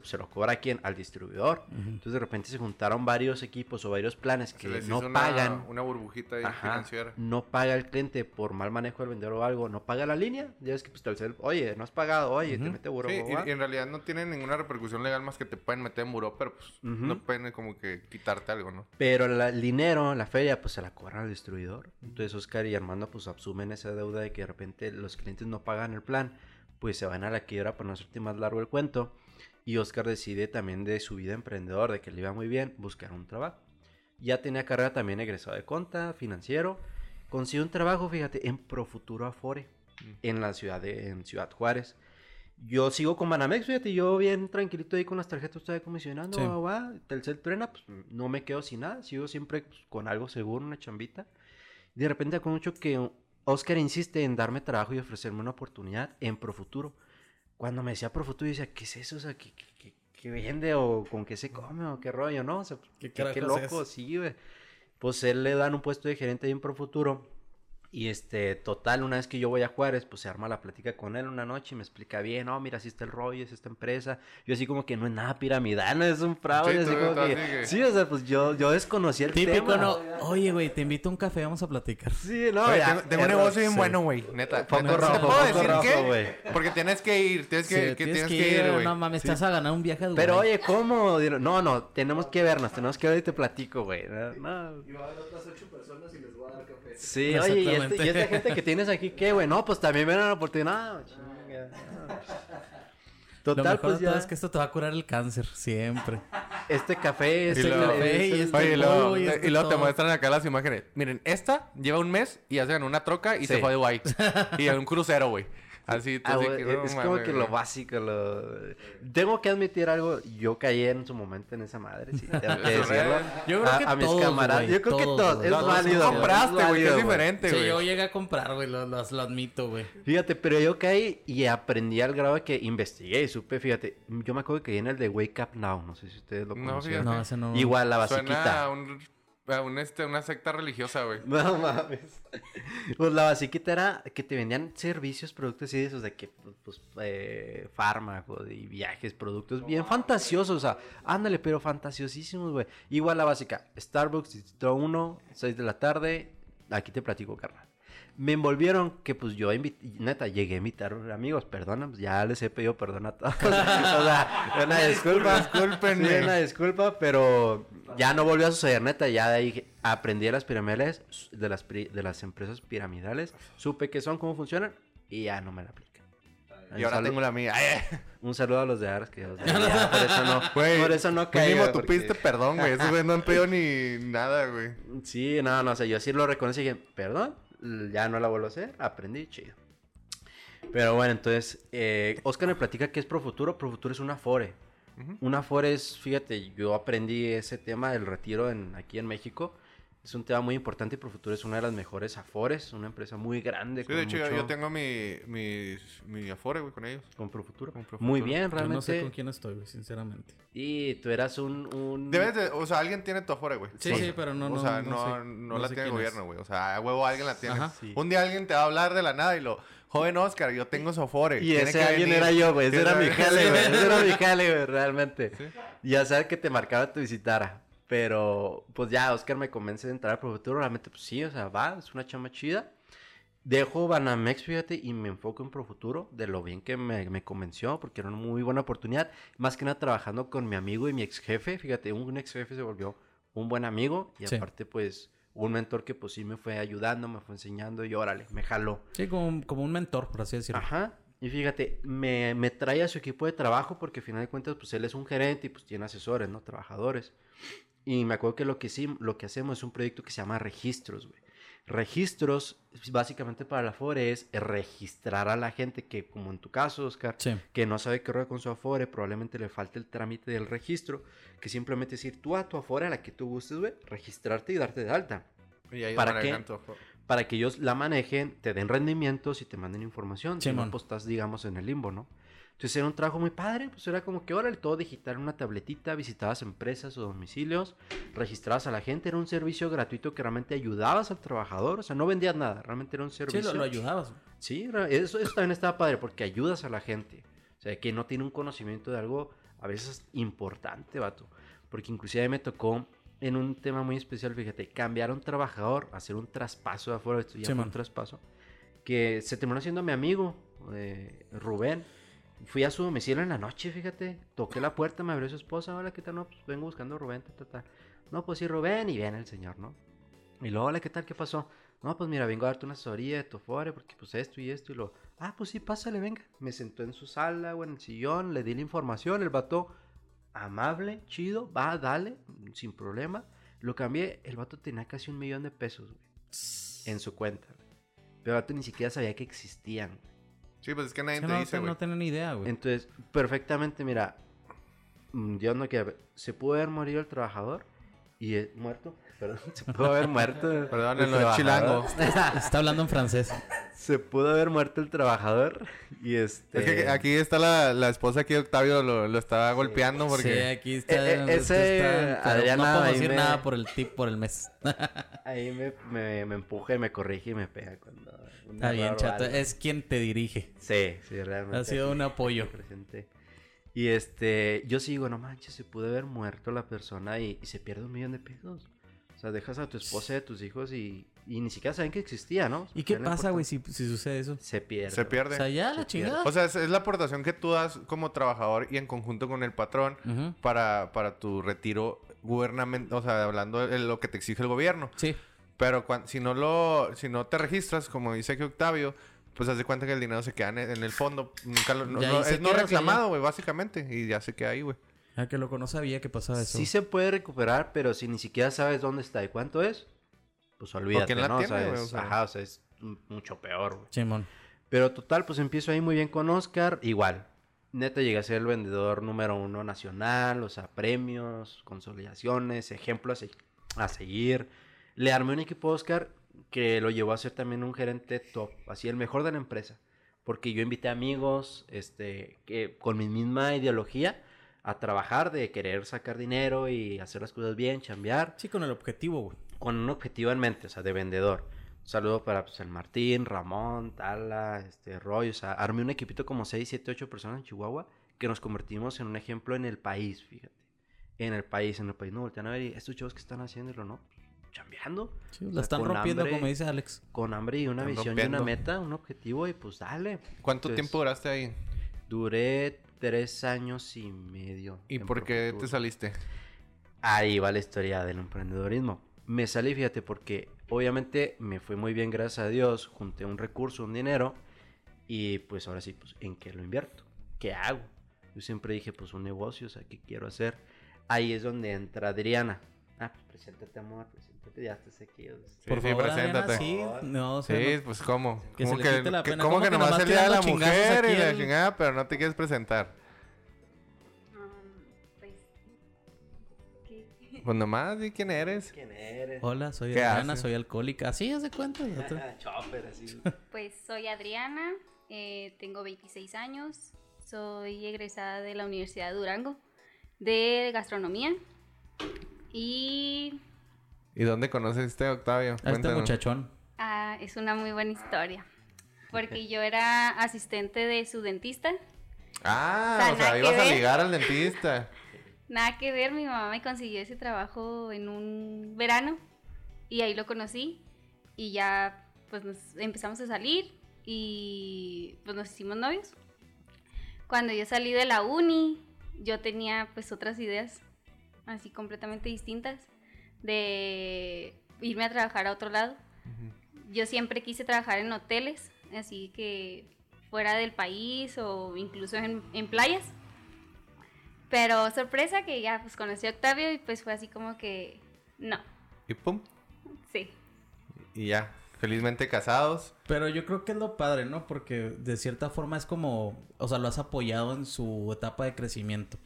Se, se lo cobra a quién? Al distribuidor. Entonces de repente se juntaron varios equipos o varios planes que no una, pagan. una burbujita Ajá, financiera. no paga el cliente por mal manejo del vendedor o algo, no paga la línea, ya es que pues Telcel, oye, no has pagado, oye, te mete buró. Sí, guau, y, y en realidad no tienen ninguna repercusión legal más que te pueden meter en buró, pero pues no pueden como que quitarte algo, ¿no? Pero la- el dinero, la feria, pues se la cobran al distribuidor. Entonces Oscar y Armando pues asumen esa deuda de que de repente los clientes no pagan el plan, pues se van a la quiebra para no hacerte más largo el cuento. Y Oscar decide también de su vida emprendedor, de que le iba muy bien, buscar un trabajo. Ya tenía carrera también egresado de conta, financiero. Consiguió un trabajo, fíjate, en Profuturo Afore, en la ciudad de en Ciudad Juárez. Yo sigo con Banamex, fíjate, yo bien tranquilito ahí con las tarjetas, estoy comisionando, Sí. va, va, Telcel truena, pues no me quedo sin nada, sigo siempre pues, con algo seguro, una chambita. De repente con mucho que Oscar insiste en darme trabajo y ofrecerme una oportunidad en Profuturo. Cuando me decía Profuturo, yo decía, ¿qué es eso? O sea, ¿qué, qué, qué- vende o con qué se come o qué rollo, no? O sea, ¿Qué loco, es? sí, güey. Pues él le dan un puesto de gerente ahí en Profuturo. Y este, total, una vez que yo voy a Juárez, pues se arma la plática con él una noche y me explica bien, no, mira, así está el rollo, es esta empresa. Yo así como que no es nada piramidal, no es un fraude. Sí, así tú- como tú que- así que- Sí, o sea, pues yo, yo desconocía el Típico, tema. ¿no? Oye, güey, te invito a un café, vamos a platicar. Sí, no, Oye, ya, tengo, un negocio bien sí. bueno, güey. Neta. Foco neta, rojo, ¿te puedo decir rojo, qué? güey. Porque tienes que ir. Tienes que, Sí, que tienes tienes que que ir, güey. no mames, estás a ganar un viaje a. Pero oye, ¿cómo? No, no, tenemos que vernos, tenemos que ver y te platico, güey. No, no. Y va a haber otras ocho personas y Sí, oye, ¿y, este- Exactamente. y esta gente que *laughs* tienes aquí qué, güey? No, pues también ven la oportunidad. Chinga, no. Lo Total, mejor pues de todo ya. es que esto te va a curar el cáncer, siempre. Este café, este luego- café y es- este- Oye, y luego, polvo y y este luego te muestran acá las imágenes. Miren, esta lleva un mes y ya se ganó una troca y Sí. se fue a Dubái. *laughs* y en un crucero, güey. Así, tú Ah, así que, no es como que lo básico, lo... Tengo que admitir algo, yo caí en su momento en esa madre, sí, tengo *laughs* que decirlo. Yo creo a, que a mis todos, camaradas, güey, yo creo que todos, todos, güey. es No, tú válido. compraste, güey, es güey. diferente, Sí, güey. yo llegué a comprar, güey, lo, lo- lo admito, güey. Fíjate, pero yo caí y aprendí al grado de que investigué y supe, fíjate, yo me acuerdo que caí en el de Wake Up Now, no sé si ustedes lo No, conocen. fíjate. No, ese no. Igual la Suena basiquita. a, un, a un, este, una secta religiosa, güey. *laughs* No mames. Pues la basiquita era que te vendían servicios, productos y de esos de que, pues, eh, fármacos y viajes, productos bien fantasiosos, o sea, ándale, pero fantasiosísimos, güey. Igual la básica, Starbucks, Distrito 1, 6 de la tarde, aquí te platico, carnal. Me envolvieron que pues yo neta llegué a invitar amigos, perdona, pues, ya les he pedido perdón a todos. *laughs* o sea, una disculpa, Discúlpenme. Sí, una disculpa, pero ya no volvió a suceder, neta. Ya de ahí aprendí de las piramidales, de las, pri- de las empresas piramidales, supe qué son, cómo funcionan y ya no me la aplican. Y ahora tengo la mía. Ay, *laughs* un saludo a los de Ars, que los *laughs* de ya, por eso no, Güey, por eso no mínimo caigo, tú porque- perdón, güey. Esos güey no han pedido ni nada, güey. Sí, no, no, o sea, yo sí lo reconocí y dije, perdón, ya no la vuelvo a hacer, aprendí, chido. Pero bueno, entonces, eh, Oscar me platica que es Profuturo. Profuturo es una Afore. Una Afore es, fíjate, yo aprendí ese tema del retiro en, aquí en México. Es un tema muy importante y Profuturo es una de las mejores Afores, una empresa muy grande. Sí, de hecho, yo- mucho- yo tengo mi, mi, mi Afore, güey, con ellos. Con Profuturo. Con Profuturo. Muy bien, Yo no realmente. sé con quién estoy, güey, sinceramente. Y tú eras un... un... Debes de, o sea, alguien tiene tu Afore, güey. Sí, sí, pero no- O no- sea, no no, sé- no no la sé tiene el gobierno, güey. O sea, a huevo alguien la tiene. Ajá. Sí. Un día alguien te va a hablar de la nada y lo, joven Oscar, yo tengo su Afore. Y ese que alguien venir". era yo, güey. Ese era mi jale, güey. Ese era mi *laughs* jale, güey, realmente. Sí. Ya sabes que te marcaba te visitara. Pero, pues ya, Oscar me convence de entrar al Profuturo. Realmente, pues sí, o sea, va, es una chama chida. Dejo Banamex, fíjate, y me enfoco en Profuturo, de lo bien que me, me convenció, porque era una muy buena oportunidad. Más que nada trabajando con mi amigo y mi ex jefe. Fíjate, un ex jefe se volvió un buen amigo y Sí. aparte, pues, un mentor que pues sí me fue ayudando, me fue enseñando y órale, me jaló. Sí, como, como un mentor, por así decirlo. Ajá. Y fíjate, me, me trae a su equipo de trabajo porque al final de cuentas, pues él es un gerente y pues tiene asesores, ¿no? Trabajadores. Y me acuerdo que lo que sí, lo que hacemos es un proyecto que se llama Registros, güey. Registros, básicamente para la Afore es registrar a la gente que, como en tu caso, Oscar, Sí. que no sabe qué rollo con su Afore, probablemente le falte el trámite del registro, que simplemente es ir tú a tu Afore, a la que tú gustes, güey, registrarte y darte de alta Y ahí ¿Para qué? tu- para que ellos la manejen, te den rendimientos y te manden información. Si no, pues estás, digamos, en el limbo, ¿no? Entonces era un trabajo muy padre, pues era como que órale, todo digital en una tabletita, visitabas empresas o domicilios, registrabas a la gente, era un servicio gratuito que realmente ayudabas al trabajador, o sea, no vendías nada, realmente era un Sí, servicio. lo, lo ayudabas. Sí, eso, eso también estaba padre porque ayudas a la gente. O sea, que no tiene un conocimiento de algo a veces importante, vato. Porque inclusive a mí me tocó en un tema muy especial, fíjate, cambiar a un trabajador, hacer un traspaso de afuera, esto ya Sí, fue un traspaso, que se terminó siendo mi amigo, eh, Rubén. Fui a su domicilio en la noche, fíjate, toqué la puerta, me abrió su esposa, hola, ¿qué tal? No, pues vengo buscando a Rubén, ta. No, pues sí, Rubén, y viene el señor, ¿no? Y luego, hola, ¿qué tal? ¿Qué pasó? No, pues mira, vengo a darte una asesoría de tu porque pues esto y esto y lo. Ah, pues sí, pásale, venga. Me sentó en su sala o en el sillón, le di la información, el vato amable, chido, va, dale, sin problema. Lo cambié, el vato tenía casi un millón de pesos, güey, en su cuenta. Pero el vato ni siquiera sabía que existían. güey. Sí, pues es que nadie te no, dice, güey. no tenía ni idea, güey. Entonces, perfectamente, mira, mm, Dios no quiera, se pudo haber morido el trabajador y eh, muerto, *laughs* perdón, se pudo haber muerto. el Perdónenlo, es trabajador. chilango. Está hablando en francés. Se pudo haber muerto el trabajador y este... Es que aquí está la, la esposa que Octavio lo, lo estaba golpeando Sí, porque... aquí está. Eh, eh, esto ese está- Adriana no ahí decir me- nada por el tip por el mes. *laughs* Ahí me, me, me empuja y me corrige y me pega cuando... Está bien, chato. algo. Es quien te dirige. Sí, sí, realmente. Ha sido un apoyo. presente. Y este, yo sí digo, no manches, se pudo haber muerto la persona y, y se pierde un millón de pesos. O sea, dejas a tu esposa y a tus hijos y, y ni siquiera saben que existía, ¿no? ¿Y qué pasa, güey, si, si sucede eso? Se pierde. Se O pierde. sea, ya Se la pierde. chingada. O sea, es, es la aportación que tú das como trabajador y en conjunto con el patrón para, para tu retiro gubernamental, o sea, hablando de lo que te exige el gobierno. Sí. Pero cuan- si no lo, si no te registras, como dice aquí Octavio, pues haz de cuenta que el dinero se queda en, en el fondo. Nunca lo, no, no- es no reclamado, güey, básicamente. Y ya se queda ahí, güey. Ah, que loco, no sabía que pasaba eso. Sí se puede recuperar, pero si ni siquiera sabes dónde está y cuánto es, pues olvídate, ¿no? tiene, o sea, güey? es, O sea- Ajá, o sea, es mucho peor, güey. Simón. Pero total, pues empiezo ahí muy bien con Oscar. Igual, neta llegué a ser el vendedor número uno nacional, o sea, premios, consolidaciones, ejemplos a, se- a seguir. Le armé un equipo a Oscar que lo llevó a ser también un gerente top, así el mejor de la empresa. Porque yo invité amigos, este, que con mi misma ideología a trabajar de querer sacar dinero y hacer las cosas bien, chambear Sí, con el objetivo, güey. Con un objetivo en mente, o sea, de vendedor. Un saludo para pues, el Martín, Ramón, Tala, este, Roy, o sea, armé un equipito como 6, 7, 8 personas en Chihuahua que nos convertimos en un ejemplo en el país, fíjate. En el país, en el país. No, voltean a ver y estos chavos que están haciendo y lo no, chambeando. Sí, O la sea, están rompiendo, hambre. como dice Alex. Con hambre y una Están visión y una meta, un objetivo y pues dale. ¿Cuánto Entonces, tiempo duraste ahí? Duré tres años y medio. ¿Y por qué te saliste? Ahí va la historia del emprendedorismo. Me salí, fíjate, porque obviamente me fue muy bien, gracias a Dios. Junté un recurso, un dinero. Y pues ahora sí, pues, ¿en qué lo invierto? ¿Qué hago? Yo siempre dije, pues, un negocio, o sea, ¿qué quiero hacer? Ahí es donde entra Adriana. Ah, pues, preséntate, amor, preséntate, ya estás aquí. Sí, Por sí, favor, Adriana, preséntate. sí. No, o sea, Sí, no- pues ¿cómo? Que ¿Cómo que, la pena. ¿Cómo ¿Cómo que que nomás nomás el día de la mujer y la el- chingada, pero no te quieres presentar? Pues nomás, di quién eres. ¿Quién eres? Hola, soy ¿Qué Adriana, hace? soy alcohólica. Así, haz de cuenta. otro. *laughs* Chopper, así. Pues soy Adriana, eh, tengo 26 años, soy egresada de la Universidad de Durango de gastronomía y ¿Y dónde conoces este Octavio? A este muchachón. ah, es una muy buena historia porque yo era asistente de su dentista. Ah, O sea, o sea, nada ibas a ligar al dentista. *laughs* Nada que ver, mi mamá me consiguió ese trabajo en un verano y ahí lo conocí y ya pues nos empezamos a salir y pues nos hicimos novios. Cuando yo salí de la uni, yo tenía pues otras ideas así completamente distintas de irme a trabajar a otro lado. Yo siempre quise trabajar en hoteles, así que fuera del país o incluso en, en playas. Pero sorpresa que ya pues conocí a Octavio y pues fue así como que no, Y pum. sí. Y ya. Felizmente casados. Pero yo creo que es lo padre, ¿no? Porque de cierta forma es como, o sea, lo has apoyado en su etapa de crecimiento,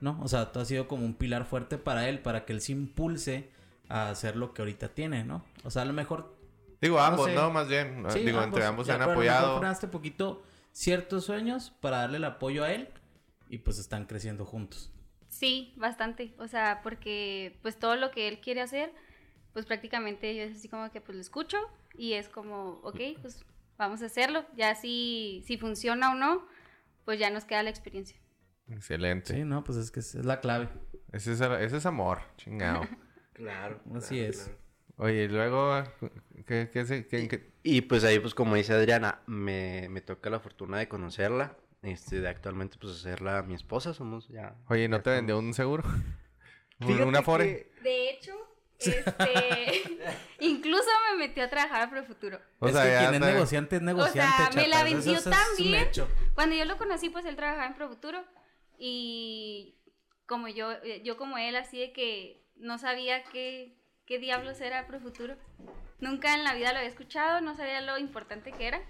¿no? O sea, tú has sido como un pilar fuerte para él, para que él se impulse a hacer lo que ahorita tiene, ¿no? O sea, a lo mejor... Digo, ambos, sé. ¿no? Más bien. sí, Digo, entre ambos se ya, han pero a lo mejor apoyado. poquito ciertos sueños para darle el apoyo a él y pues están creciendo juntos. Sí, bastante. O sea, porque pues todo lo que él quiere hacer, pues prácticamente yo es así como que pues lo escucho y es como, ok, pues vamos a hacerlo. Ya si, si funciona o no, pues ya nos queda la experiencia. Excelente. Sí, no, pues es que es es la clave. Ese, es, ese es amor. Chingado. *laughs* Claro. Así es. Oye, y luego... ¿Qué, qué, qué- Y pues ahí, pues como dice Adriana, me, me toca la fortuna de conocerla. Este, de actualmente, pues hacerla mi esposa, somos ya. Oye, ¿no ya te estamos- vendió un seguro? *laughs* ¿Una fore? que- De hecho, *laughs* este, *laughs* incluso me metió a trabajar a Profuturo. O es sea, que ya quien es negociante es negociante. o sea, me la vendió es- tan es bien. Cuando yo lo conocí, pues él trabajaba en Profuturo y como yo, eh, yo como él, así de que no sabía qué, qué diablos era Profuturo. Nunca en la vida lo había escuchado, no sabía lo importante que era.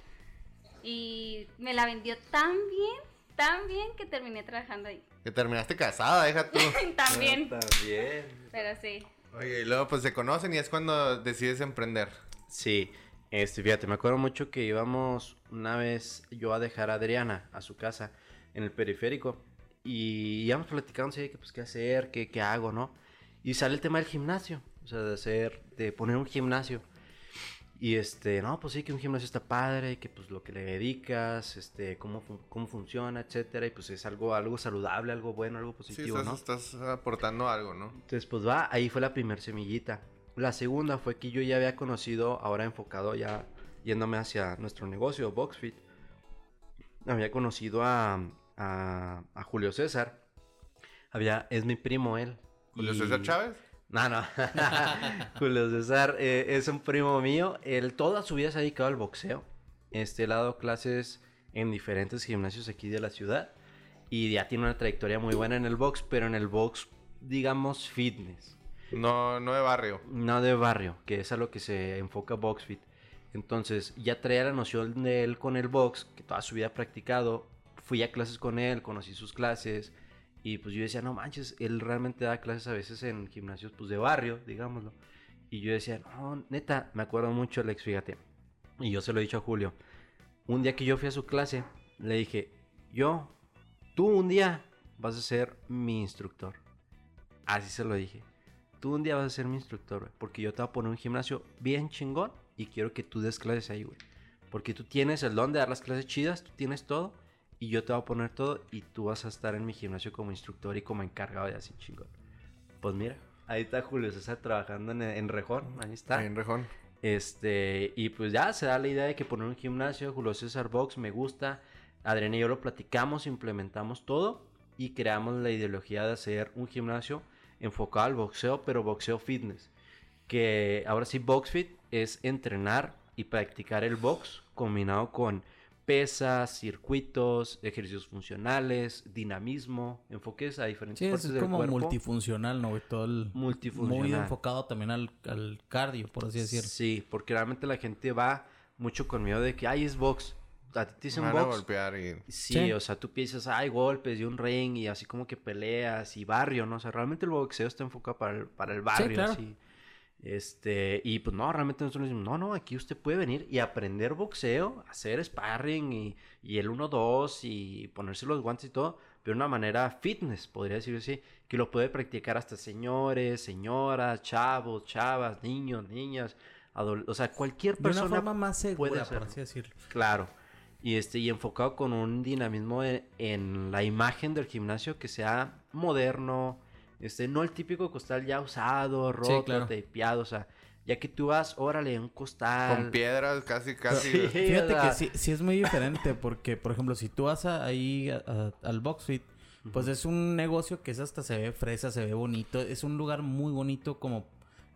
Y me la vendió tan bien, tan bien que terminé trabajando ahí. Que terminaste casada, deja tú. *laughs* También, También. pero sí. Oye, y luego pues se conocen y es cuando decides emprender. Sí, este, fíjate, me acuerdo mucho que íbamos una vez yo a dejar a Adriana a su casa en el periférico y íbamos platicando, sí, que pues qué hacer, qué, qué hago, ¿no? Y sale el tema del gimnasio, o sea, de hacer, de poner un gimnasio. Y este, no, pues sí, que un gimnasio está padre, que pues lo que le dedicas, este, cómo, cómo funciona, etcétera, y pues es algo, algo saludable, algo bueno, algo Sí, positivo, estás, ¿no? estás aportando algo, ¿no? Entonces, pues va, ahí fue la primer semillita. La segunda fue que yo ya había conocido, ahora enfocado ya yéndome hacia nuestro negocio, Boxfit. Había conocido a, a, a Julio César. Había, es mi primo él. Julio y- César Chávez. No, no. *laughs* Julio César eh, es un primo mío. Él toda su vida se ha dedicado al boxeo. Este, él ha dado clases en diferentes gimnasios aquí de la ciudad. Y ya tiene una trayectoria muy buena en el box, pero en el box, digamos, fitness. No, no de barrio. No de barrio, que es a lo que se enfoca BoxFit. Entonces, ya traía la noción de él con el box, que toda su vida ha practicado. Fui a clases con él, conocí sus clases. Y pues yo decía, no manches, él realmente da clases a veces en gimnasios pues de barrio, digámoslo. Y yo decía, no, neta, me acuerdo mucho, Alex, fíjate. Y yo se lo he dicho a Julio. Un día que yo fui a su clase, le dije, yo, tú un día vas a ser mi instructor. Así se lo dije. Tú un día vas a ser mi instructor, güey, Porque yo te voy a poner un gimnasio bien chingón y quiero que tú des clases ahí, güey. Porque tú tienes el don de dar las clases chidas, tú tienes todo. Y yo te voy a poner todo y tú vas a estar en mi gimnasio como instructor y como encargado de así chingón. Pues mira, ahí está Julio César trabajando en, en Rejón, ahí está. Ahí en Rejón. Este, y pues ya se da la idea de que poner un gimnasio, Julio César Box, me gusta. Adriana y yo lo platicamos, implementamos todo y creamos la ideología de hacer un gimnasio enfocado al boxeo, pero boxeo fitness. Que ahora sí, BoxFit es entrenar y practicar el box combinado con pesas, circuitos, ejercicios funcionales, dinamismo, enfoques a diferentes Sí, es, partes es del como cuerpo. multifuncional, ¿no? Todo el... Multifuncional. Muy enfocado también al, al cardio, por así decirlo. Sí, porque realmente la gente va mucho con miedo de que, ay, es box. A ti te dicen Van a box. golpear y... Sí, Sí. o sea, tú piensas, hay golpes y un ring y así como que peleas y barrio, ¿no? O sea, realmente el boxeo está enfocado para el, para el barrio, claro. así. Este, y pues no, realmente nosotros decimos, no, no, aquí usted puede venir y aprender boxeo, hacer sparring y, y el 1-2 y ponerse los guantes y todo, pero de una manera fitness, podría decirlo así, que lo puede practicar hasta señores, señoras, chavos, chavas, niños, niñas, o sea, cualquier De una persona forma más puede segura, por hacerlo. así decirlo. Claro. Y este, y enfocado con un dinamismo en, en la imagen del gimnasio que sea moderno. Este, no el típico costal ya usado, roto, claro. tapeado, o sea, ya que tú vas, órale, un costal. Con piedras, casi, casi. Sí. Fíjate o sea- que sí, sí es muy diferente porque, por ejemplo, si tú vas a- ahí a- a- al Boxfit, pues es un negocio que es hasta se ve fresa, se ve bonito, es un lugar muy bonito como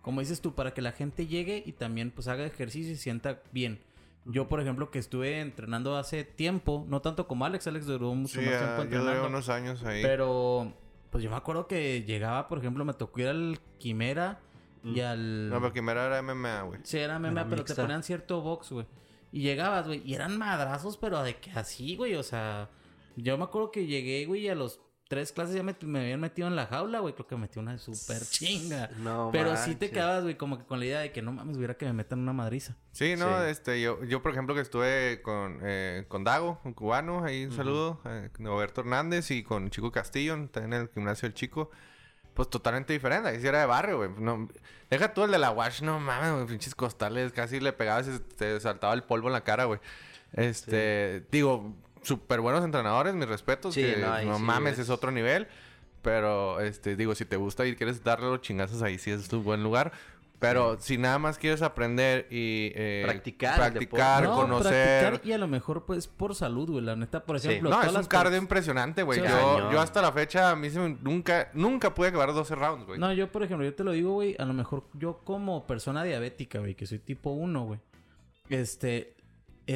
como dices tú, para que la gente llegue y también pues haga ejercicio y se sienta bien. Yo, por ejemplo, que estuve entrenando hace tiempo, no tanto como Alex, Alex duró mucho Sí, más tiempo yo entrenando. duré unos años ahí. Pero, pues yo me acuerdo que llegaba, por ejemplo, me tocó ir al Quimera y al... No, pero primero era MMA, güey. Sí, era MMA, Era pero te mixta. ponían cierto box, güey. Y llegabas, güey, y eran madrazos, pero de que así, güey, o sea... Yo me acuerdo que llegué, güey, y a los tres clases ya me, me habían metido en la jaula, güey. Creo que me metí una súper chinga. No pero sí te quedabas, güey, como que con la idea de que no mames, hubiera que me metan una madriza. Sí, no, Sí. este, yo, yo por ejemplo que estuve con, eh, con Dago, un cubano, ahí un saludo, eh, con Roberto Hernández y con Chico Castillo, también en el gimnasio del Chico, pues totalmente diferente, ahí sí era de barrio, güey, no, deja tú el de la wash, no mames, güey, pinches costales, casi le pegabas y se te saltaba el polvo en la cara, güey, este, digo, súper buenos entrenadores, mis respetos, Sí, que no, no, sí mames, es- es otro nivel, pero, este, digo, si te gusta y quieres darle los chingazos ahí, sí es tu buen lugar. Pero si nada más quieres aprender y... eh, Practicar Practicar, No, conocer... practicar y a lo mejor, pues, por salud, güey. La neta, por Sí. ejemplo... No, todas es un las cardio impresionante, güey. Sí, yo, yo hasta la fecha, a mí se me- nunca, nunca pude acabar 12 rounds, güey. No, yo, por ejemplo, yo te lo digo, güey, a lo mejor yo como persona diabética, güey, que soy tipo 1, güey, este,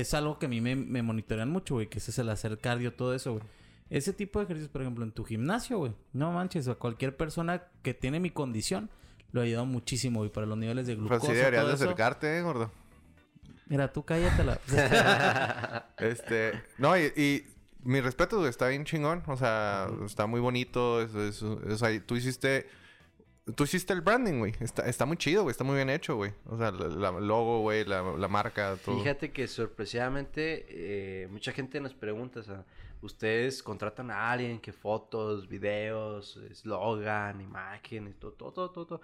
es algo que a mí me, me monitorean mucho, güey, que ese es el hacer cardio, todo eso, güey. Ese tipo de ejercicios, por ejemplo, en tu gimnasio, güey, no manches, a cualquier persona que tiene mi condición, lo ha ayudado muchísimo, güey, para los niveles de glucosa, Pues sí deberías de acercarte, eh, gordo. Mira, tú cállatela. *laughs* Este... No, y... y mi respeto, güey, está bien chingón. O sea, está muy bonito. Es, es- o sea, tú hiciste... Tú hiciste el branding, güey. Está, está muy chido, güey. Está muy bien hecho, güey. O sea, la logo, güey, la, la marca, todo. Fíjate que sorpresivamente eh, mucha gente nos pregunta, o sea, ustedes contratan a alguien que fotos, videos, eslogan, imágenes, todo, todo, todo, todo, todo,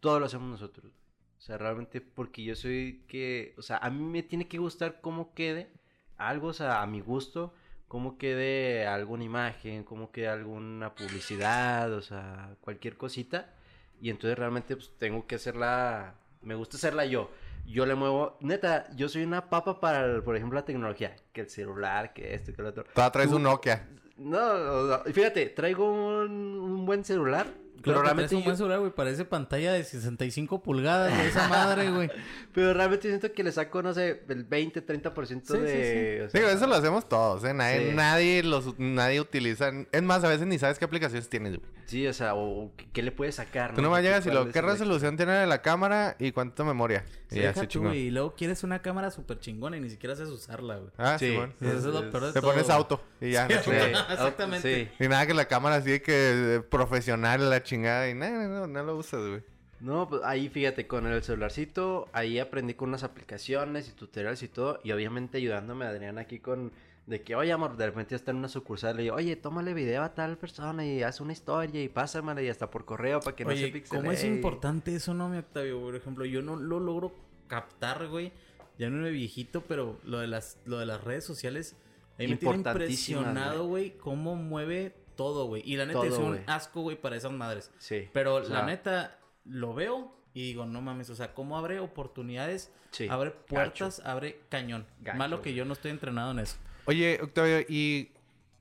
todo lo hacemos nosotros. O sea, realmente porque yo soy que, o sea, a mí me tiene que gustar cómo quede algo, o sea, a mi gusto, cómo quede alguna imagen, cómo quede alguna publicidad, o sea, cualquier cosita. Y entonces realmente pues tengo que hacerla, me gusta hacerla yo. Yo le muevo, neta, yo soy una papa para, el- por ejemplo, la tecnología. Que el celular, que esto, que lo otro. Todavía traes Tú- un Nokia. No, no, fíjate, traigo un, un buen celular. Pero pero realmente un yo- buen celular, güey, parece pantalla de 65 pulgadas, güey, esa madre, *laughs* güey. Pero realmente siento que le saco, no sé, el 20, 30% Sí, sí, de... o sea, Digo, eso lo hacemos todos, ¿eh? Nadie, Sí. nadie, los, nadie utiliza... Es más, a veces ni sabes qué aplicaciones tienes, güey. Sí, o sea, o, qué, le puedes sacar, Tú nomás llegas y lo... ¿Cuál ¿Qué resolución tiene la cámara y cuánta memoria? Sí, y ya deja se tú, chingó. güey, y luego quieres una cámara súper chingona y ni siquiera sabes usarla, güey. Ah, Sí. sí, bueno. Eso es lo peor de Te todo, pones güey. auto y ya. Sí. *laughs* Exactamente. sí. Y nada que la cámara así que eh, profesional, la chingada. Y no, no, no, no lo usas, güey. No, pues ahí fíjate, con el celularcito, ahí aprendí con unas aplicaciones y tutoriales y todo, y obviamente ayudándome a Adrián aquí con, de que, oye, amor, de repente está en una sucursal, digo, oye, tómale video a tal persona y haz una historia y pásamela y hasta por correo para que no se Oye, pixelee. ¿cómo es importante eso, no, mi Octavio? Por ejemplo, yo no lo logro captar, güey. Ya no me viejito, pero lo de las, lo de las redes sociales, a mí me tiene impresionado, güey, cómo mueve todo, güey. Y la neta Todo, es un asco, güey, para esas madres. Sí. Pero o sea, la neta, lo veo y digo, no mames, o sea, cómo abre oportunidades, Sí, abre puertas, abre cañón. Gacho, Malo que yo no estoy entrenado en eso. Oye, Octavio, ¿y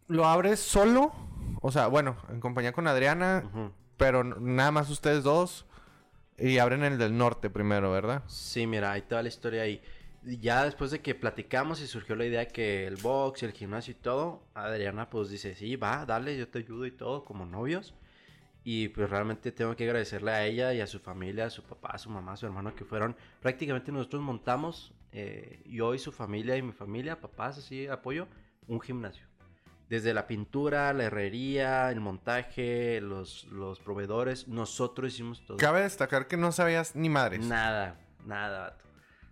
lo abres solo? O sea, bueno, en compañía con Adriana, pero nada más ustedes dos. Y abren el del norte primero, ¿verdad? Sí, mira, ahí toda la historia ahí. Ya después de que platicamos y surgió la idea que el box y el gimnasio y todo, Adriana pues dice, sí, va, dale, yo te ayudo y todo, como novios. Y pues realmente tengo que agradecerle a ella y a su familia, a su papá, a su mamá, a su hermano, que fueron, prácticamente nosotros montamos, eh, yo y su familia y mi familia, papás, así, apoyo, un gimnasio. Desde la pintura, la herrería, el montaje, los, los proveedores, nosotros hicimos todo. Cabe destacar que no sabías ni madres. Nada, nada, vato.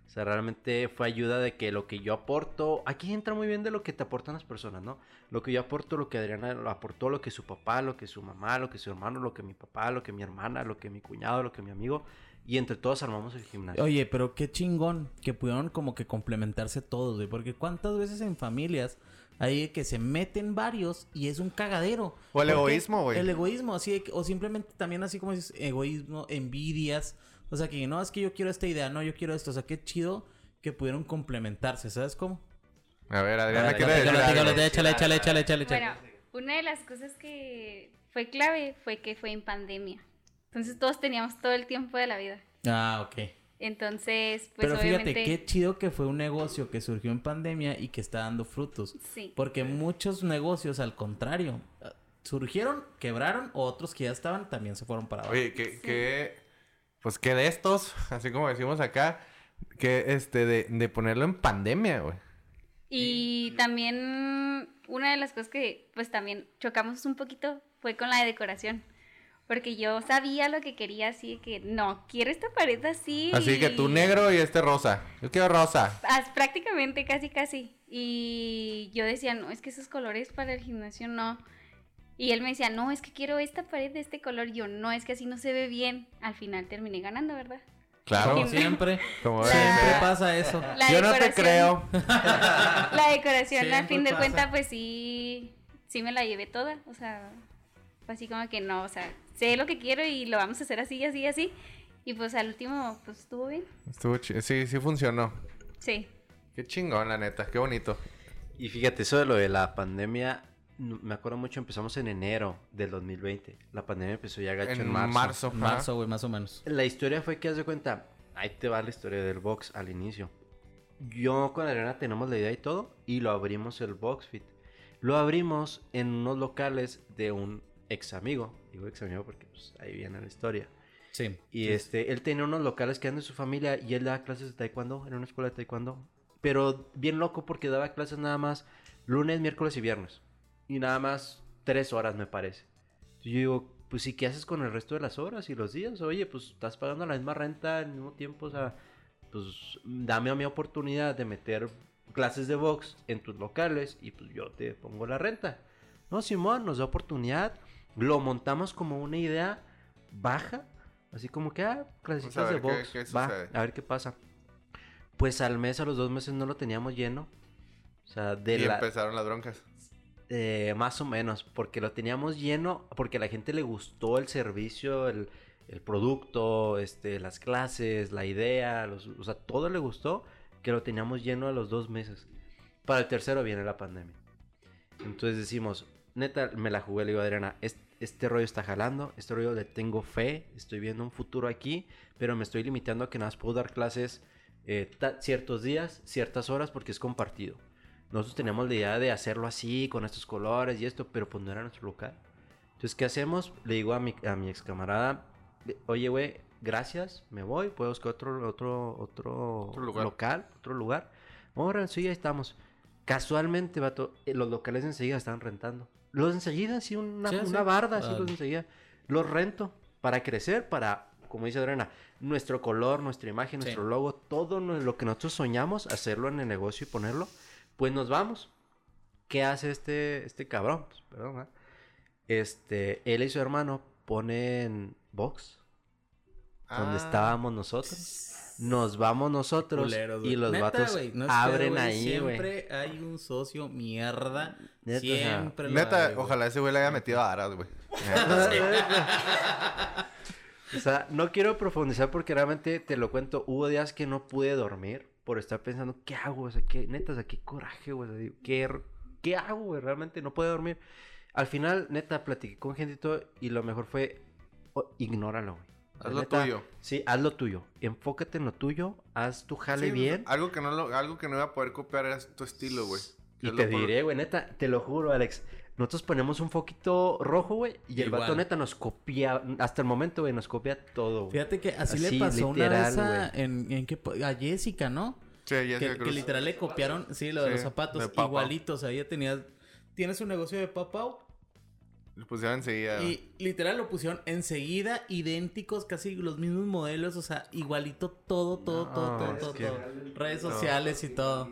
O sea, realmente fue ayuda de que lo que yo aporto. Aquí entra muy bien de lo que te aportan las personas, ¿no? Lo que yo aporto, lo que Adriana lo aportó, lo que su papá, lo que su mamá, lo que su hermano, lo que mi papá, lo que mi hermana, lo que mi cuñado, lo que mi amigo. Y entre todos armamos el gimnasio. Oye, pero qué chingón que pudieron como que complementarse todos, güey. Porque cuántas veces en familias hay que se meten varios y es un cagadero. O el ¿Por qué? egoísmo, güey. El egoísmo, así de o simplemente también así como dices, egoísmo, envidias. O sea, que no, es que yo quiero esta idea, no, yo quiero esto. O sea, qué chido que pudieron complementarse, ¿sabes cómo? A ver, Adriana, algo? platícalo. échale, échale, échale, échale, échale. Bueno, una de las cosas que fue clave fue que fue en pandemia. Entonces todos teníamos todo el tiempo de la vida. Ah, ok. Entonces, pues Pero fíjate, obviamente... qué chido que fue un negocio que surgió en pandemia y que está dando frutos. Sí. Porque muchos negocios, al contrario, eh, surgieron, quebraron, o otros que ya estaban también se fueron para abajo. Oye, que, que, pues que de estos, *laughs* así como decimos acá, que este, de, de ponerlo en pandemia, güey. Y también una de las cosas que pues también chocamos un poquito fue con la de decoración. Porque yo sabía lo que quería, así de que no, quiero esta pared así. Así que tú negro y este rosa. Yo quiero rosa. As- prácticamente, casi, casi. Y yo decía, no, es que esos colores para el gimnasio no. Y él me decía, no, es que quiero esta pared de este color. Yo, no, es que así no se ve bien. Al final terminé ganando, ¿verdad? Claro. Como siempre, Como siempre *laughs* pasa eso. Yo no te creo. *laughs* La decoración, al fin de cuentas, pues sí, sí me la llevé toda. O sea, fue así como que no, o sea, sé lo que quiero y lo vamos a hacer así, así, así. Y pues al último, pues estuvo bien. Estuvo chi- Sí, sí funcionó. Sí. Qué chingón, la neta. Qué bonito. Y fíjate, eso de lo de la pandemia, me acuerdo mucho, empezamos en enero del 2020. La pandemia empezó ya gacho en, En marzo. marzo, güey, más o menos. La historia fue que, haz de cuenta, ahí te va la historia del box al inicio. Yo con Adriana tenemos la idea y todo, y lo abrimos el box fit. Lo abrimos en unos locales de un ex amigo. Digo ex amigo porque pues, ahí viene la historia. Sí. Y este, él tenía unos locales que eran de su familia y él daba clases de taekwondo en una escuela de taekwondo. Pero bien loco porque daba clases nada más lunes, miércoles y viernes. Y nada más tres horas me parece. Yo digo, pues sí, ¿qué haces con el resto de las horas y los días? Oye, pues estás pagando la misma renta al mismo tiempo, o sea, pues dame a mi oportunidad de meter clases de box en tus locales y pues yo te pongo la renta. No, Simón, nos da oportunidad. Lo montamos como una idea baja. Así como que, ah, Pues de qué- box. qué va, sucede. a ver qué pasa. Pues al mes, a los dos meses no lo teníamos lleno. O sea, de y la, empezaron las broncas. eh, más o menos, porque lo teníamos lleno, porque a la gente le gustó el servicio, el, el producto, este, las clases, la idea, los- o sea, todo le gustó, que lo teníamos lleno a los dos meses. Para el tercero viene la pandemia. Entonces decimos, neta, me la jugué, le digo a Adriana, "Es- este rollo está jalando, este rollo le tengo fe, estoy viendo un futuro aquí, pero me estoy limitando a que nada más puedo dar clases eh, ciertos días, ciertas horas, porque es compartido. Nosotros teníamos la idea de hacerlo así, con estos colores y esto, pero pues no era nuestro local. Entonces, ¿qué hacemos? Le digo a mi, a mi ex camarada, oye, güey, gracias, me voy, puedo buscar otro, otro, otro, Otro lugar. local, otro lugar. Ahora, sí, ahí estamos. Casualmente, vato, eh, los locales enseguida estaban rentando. Los enseguida, sí, una, Sí, sí. barda, así Ah. los enseguida. Los rento para crecer, para, como dice Adriana, nuestro color, nuestra imagen, Sí. nuestro logo, todo lo que nosotros soñamos, hacerlo en el negocio y ponerlo, pues nos vamos. ¿Qué hace este, este cabrón? Pues, perdón, ¿eh? Este, él y su hermano ponen box, donde Ah, estábamos nosotros. Nos vamos nosotros Culeros, y los Neta, vatos no abren pedo, ahí, güey. Siempre hay un socio mierda. Neta, siempre lo Neta, ojalá ese güey le haya metido a aras, güey. *laughs* O sea, no quiero profundizar porque realmente te lo cuento. Hubo días que no pude dormir por estar pensando, ¿qué hago? O sea, qué, neta, o sea, qué coraje, güey. O sea, digo, ¿qué, ¿Qué hago, güey? Realmente no puedo dormir. Al final, neta, platiqué con gente y todo. Y lo mejor fue, oh, ignóralo, güey. Haz lo neta, tuyo. Sí, haz lo tuyo. Enfócate en lo tuyo. Haz tu jale Sí, bien. Algo que no lo, algo que no iba a poder copiar era tu estilo, güey. Y Es te diré, güey, neta, te lo juro, Alex. Nosotros ponemos un foquito rojo, güey, y el Igual. vato neta nos copia, hasta el momento, güey, nos copia todo, güey. Fíjate que así, le pasó una literal, vez a, en, en qué po- a Jessica, ¿no? Sí, Jessica Que, que literal le copiaron, sí, lo de Sí, los zapatos, igualitos. O sea, ella tenía, tiene su negocio de Papau Le pusieron enseguida. y literal lo pusieron enseguida, idénticos, casi los mismos modelos, o sea, igualito todo, todo, No, todo, todo, todo, que- todo. Redes sociales y todo.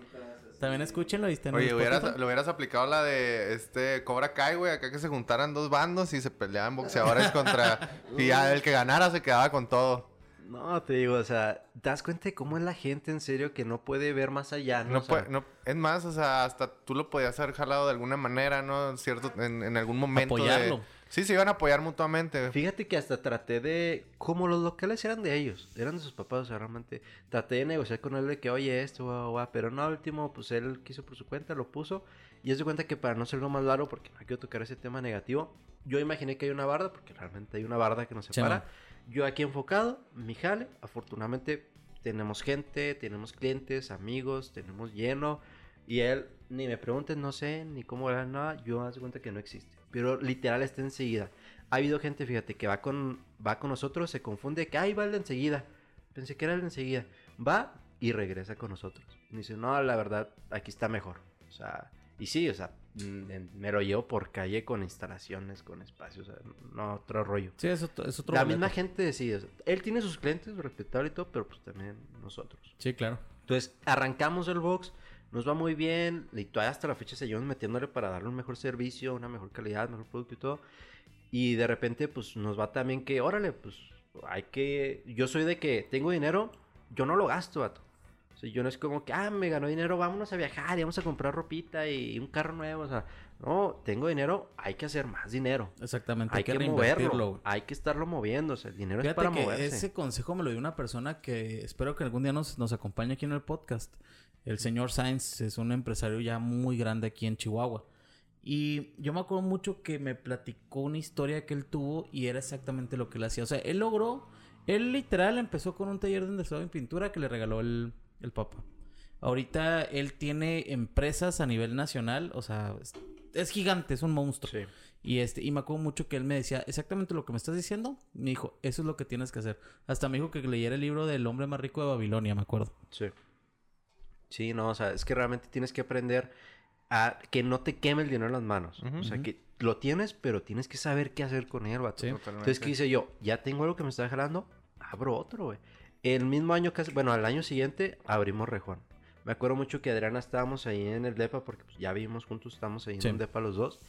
También escúchenlo, ¿viste? en Oye, hubieras, le hubieras aplicado la de este Cobra Kai, güey, acá que se juntaran dos bandos y se peleaban boxeadores contra. *laughs* Y ya el que ganara se quedaba con todo. No, te digo, o sea, ¿te das cuenta de cómo es la gente en serio que no puede ver más allá? No, No O sea, puede- no- es más, o sea, hasta tú lo podías haber jalado de alguna manera, ¿no? Cierto, en, en algún momento. de- Apoyarlo. Sí, se iban a apoyar mutuamente. Fíjate que hasta traté de, como los locales eran de ellos, eran de sus papás, o sea, realmente traté de negociar con él de que, oye, esto, guau, guau, pero no, al último, pues él quiso por su cuenta, lo puso, y es de cuenta que para no ser lo más largo, porque no quiero tocar ese tema negativo, yo imaginé que hay una barda, porque realmente hay una barda que nos Sí, separa, man. Yo aquí enfocado, mi jale, afortunadamente tenemos gente, tenemos clientes, amigos, tenemos lleno. Y él, ni me pregunten, no sé, ni cómo era nada, yo me doy cuenta que no existe. Pero literal está enseguida. Ha habido gente, fíjate, que va con, va con nosotros, se confunde, que ahí va el enseguida. Pensé que era el enseguida. Va y regresa con nosotros. Y dice, no, la verdad, aquí está mejor. O sea, y sí, o sea, me lo llevo por calle con instalaciones, con espacios, o sea, no, otro rollo. Sí, es otro, es otro La boleto. misma gente decide, o sea, él tiene sus clientes, respetable y todo, pero pues también nosotros. Sí, claro. Entonces, arrancamos el box, nos va muy bien, y todavía hasta la fecha seguimos metiéndole para darle un mejor servicio, una mejor calidad, mejor producto y todo. Y de repente, pues nos va también que, órale, pues hay que. Yo soy de que tengo dinero, yo no lo gasto, vato. Sea, yo no es como que, ah, me ganó dinero, vámonos a viajar y vamos a comprar ropita y un carro nuevo. O sea, no, tengo dinero, hay que hacer más dinero. Exactamente. Hay que, reinvertirlo, moverlo, hay que estarlo moviendo. O sea, el dinero es para que moverse. ese consejo me lo dio una persona que espero que algún día nos, nos acompañe aquí en el podcast. El señor Sainz es un empresario ya muy grande aquí en Chihuahua. Y yo me acuerdo mucho que me platicó una historia que él tuvo y era exactamente lo que él hacía. O sea, él logró, él literal empezó con un taller de endosado en pintura que le regaló el, el papá. Ahorita él tiene empresas a nivel nacional, o sea, es, es gigante, es un monstruo. Sí. Y este, y me acuerdo mucho que él me decía exactamente lo que me estás diciendo. Me dijo, eso es lo que tienes que hacer. Hasta me dijo que leyera el libro del hombre más rico de Babilonia, me acuerdo. Sí. Sí, no, o sea, es que realmente tienes que aprender a que no te queme el dinero en las manos. O sea, que lo tienes, pero tienes que saber qué hacer con él, vato. Sí. Entonces, ¿qué hice yo? Ya tengo algo que me está jalando, abro otro, güey. El mismo año, casi, bueno, al año siguiente abrimos Rejón. Me acuerdo mucho que Adriana estábamos ahí en el DEPA, porque pues, ya vivimos juntos, estamos ahí Sí. en un DEPA los dos.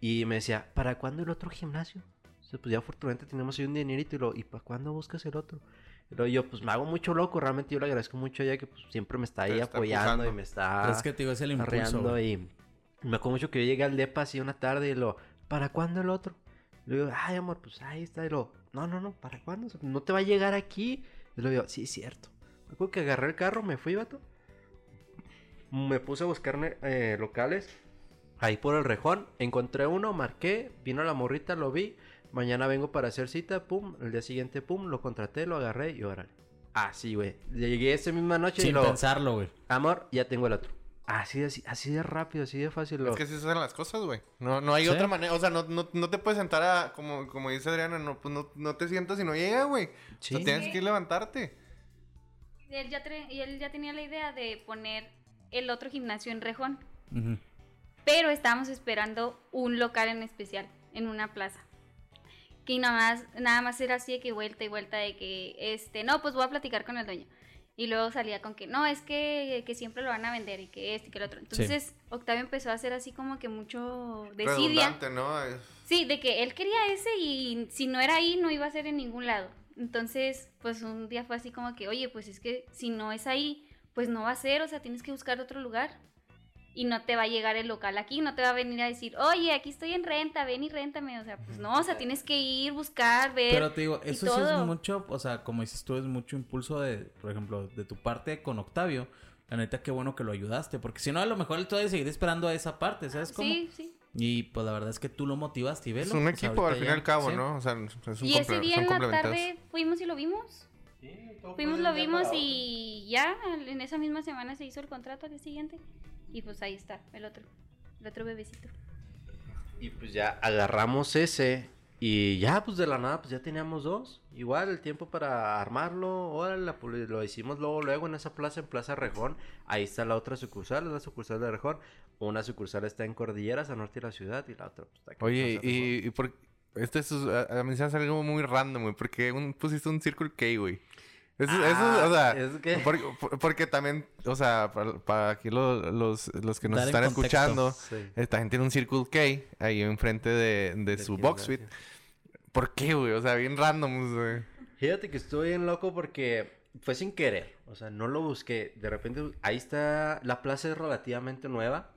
Y me decía, ¿para cuándo el otro gimnasio? O sea, pues ya afortunadamente tenemos ahí un dinerito y lo, ¿y para cuándo buscas el otro? Y luego yo, pues me hago mucho loco, realmente yo le agradezco mucho a ella que pues siempre me está ahí está apoyando y me está Pero es que te digo, es el impulso. y me acuerdo mucho que yo llegué al depa así una tarde y lo, ¿para cuándo el otro? Y le digo, ay amor, pues ahí está. Y lo, no, no, no, ¿para cuándo? O sea, no te va a llegar aquí. Y le digo, sí, es cierto. Me acuerdo que agarré el carro, me fui, vato. Me puse a buscar eh, locales. Ahí por el rejón, encontré uno, marqué, vino la morrita, lo vi. Mañana vengo para hacer cita, pum. El día siguiente, pum, lo contraté, lo agarré y órale. Así, güey. Llegué esa misma noche y Sin lo, pensarlo, güey. amor, ya tengo el otro. Así de, así de rápido, así de fácil. Lo... Es que así se hacen las cosas, güey. No, no hay Sí. otra manera. O sea, no, no, no te puedes sentar a, como, como dice Adriana, no, pues no, no te sientas y no llega, güey. Sí. O sea, tienes que levantarte. Y él ya, tre- y él ya tenía la idea de poner el otro gimnasio en Rejón. Pero estábamos esperando un local en especial, en una plaza. Que nada más, nada más era así de que vuelta y vuelta de que, este, no, pues voy a platicar con el dueño. Y luego salía con que, no, es que, que siempre lo van a vender y que este y que el otro. Entonces, Octavio empezó a hacer así como que mucho desidia. Redundante, ¿no? Sí, de que él quería ese y si no era ahí no iba a ser en ningún lado. Entonces, pues un día fue así como que, oye, pues es que si no es ahí, pues no va a ser, o sea, tienes que buscar otro lugar. Y no te va a llegar el local aquí, no te va a venir a decir, oye, aquí estoy en renta, ven y réntame. O sea, pues no, o sea, tienes que ir, buscar, ver. Pero te digo, eso sí es todo. mucho, o sea, como dices tú, es mucho impulso de, por ejemplo, de tu parte con Octavio. La neta, qué bueno que lo ayudaste, porque si no, a lo mejor él todavía seguir esperando a esa parte, ¿sabes cómo? Sí, sí. Y pues la verdad es que tú lo motivaste y velo. Es un o sea, equipo, al fin y al cabo, sí. ¿no? O sea, es un Y ese día en la tarde fuimos y lo vimos. Pues, Fuimos, lo vimos y ya, en esa misma semana se hizo el contrato al día siguiente. Y pues ahí está, el otro, el otro bebecito. Y pues ya agarramos ese. Y ya, pues de la nada, pues ya teníamos dos. Igual el tiempo para armarlo. Órale, lo hicimos luego, luego en esa plaza, en Plaza Rejón. Ahí está la otra sucursal, la sucursal de Rejón. Una sucursal está en Cordilleras, al norte de la ciudad. Y la otra, pues está aquí Oye, y, y por... Este es, a, a mí se hace algo muy random, güey. Porque un, pusiste un Circle K, güey. Eso, eso, Ah, o sea, porque, por- porque también, o sea, para, para aquí lo- los, los que nos Dar están escuchando, Sí. esta gente tiene un Circle K ahí enfrente de, de su box suite. ¿Por qué, güey? O sea, bien random, güey. Fíjate que estoy bien loco porque fue sin querer. O sea, no lo busqué. De repente, ahí está. La plaza es relativamente nueva.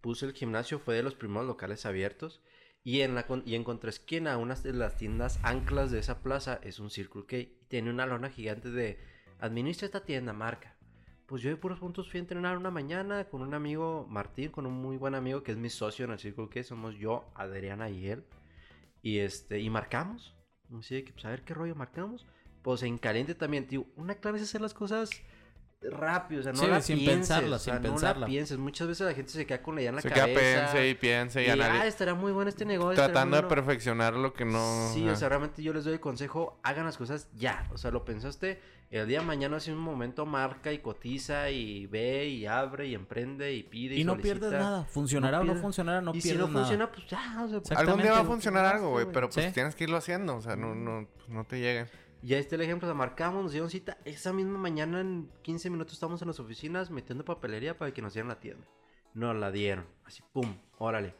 Puse el gimnasio, fue de los primeros locales abiertos. Y en, la, y en contraesquina, una de las tiendas anclas de esa plaza es un Circle K. Tiene una lona gigante de administra esta tienda, marca. Pues yo de puros puntos fui a entrenar una mañana con un amigo, Martín, con un muy buen amigo que es mi socio en el Circle K. Somos yo, Adriana y él. Y este, y marcamos. Así que, pues a ver qué rollo marcamos. Pues en caliente también, tío. Una clave es hacer las cosas rápido, o sea, no Sí, la sin pienses, pensarla, o sea, sin no pensarla. la pienses. Muchas veces la gente se queda con la idea en la Se queda cabeza. piense y piense y, y, analiza. ah, estaría muy bueno este negocio. Tratando de bueno". perfeccionar lo que no. Sí, o sea, realmente yo les doy el consejo, hagan las cosas ya. O sea, lo pensaste, el día de mañana, si un momento marca y cotiza y ve y abre y emprende y pide y, Y no solicita. pierdes nada. Funcionará o no pierdes. funcionará, no y si pierdes no nada. funciona, pues ya. O sea. Algún día va a funcionar algo, güey, pero pues Sí. tienes que irlo haciendo, o sea, no, no, pues, no te llega. Y ahí está el ejemplo, sea, marcamos, nos dieron cita. Esa misma mañana, en 15 minutos, estamos en las oficinas metiendo papelería para que nos dieran la tienda. Nos la dieron, así, pum, órale.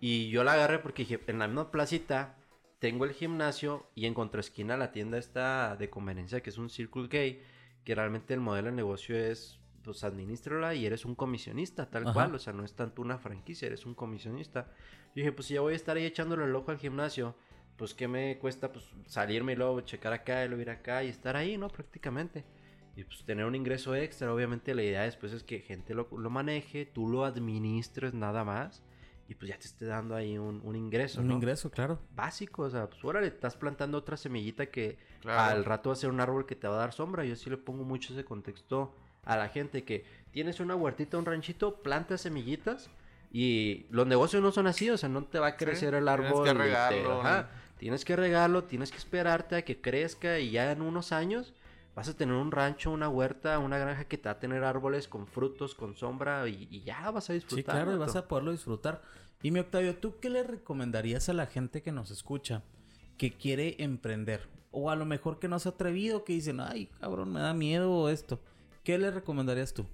Y yo la agarré porque dije, en la misma placita tengo el gimnasio y en contraesquina la tienda está de conveniencia, que es un Circle K, que realmente el modelo de negocio es, pues, administrala y eres un comisionista, tal Ajá. cual. O sea, no es tanto una franquicia, eres un comisionista. Y dije, pues, si ya voy a estar ahí echándole el ojo al gimnasio, pues qué me cuesta pues salirme y luego checar acá y luego ir acá y estar ahí, ¿no? Prácticamente. Y pues tener un ingreso extra, obviamente la idea después es que gente lo, lo maneje, tú lo administres nada más y pues ya te esté dando ahí un, un ingreso, Un ¿no? ingreso, claro. Básico, o sea, pues órale, estás plantando otra semillita que Claro. al rato va a ser un árbol que te va a dar sombra. Yo sí le pongo mucho ese contexto a la gente que tienes una huertita, un ranchito, plantas semillitas y los negocios no son así, o sea, no te va a crecer el tienes árbol. que y te- regarlo, ajá, tienes que regarlo, tienes que esperarte a que crezca y ya en unos años vas a tener un rancho, una huerta, una granja que te va a tener árboles con frutos, con sombra y, y ya vas a disfrutar. Sí, claro, y vas a poderlo disfrutar. Y mi Octavio, ¿tú qué le recomendarías a la gente que nos escucha que quiere emprender? O a lo mejor que no se ha atrevido, que dicen, ay, cabrón, me da miedo esto. ¿Qué le recomendarías tú?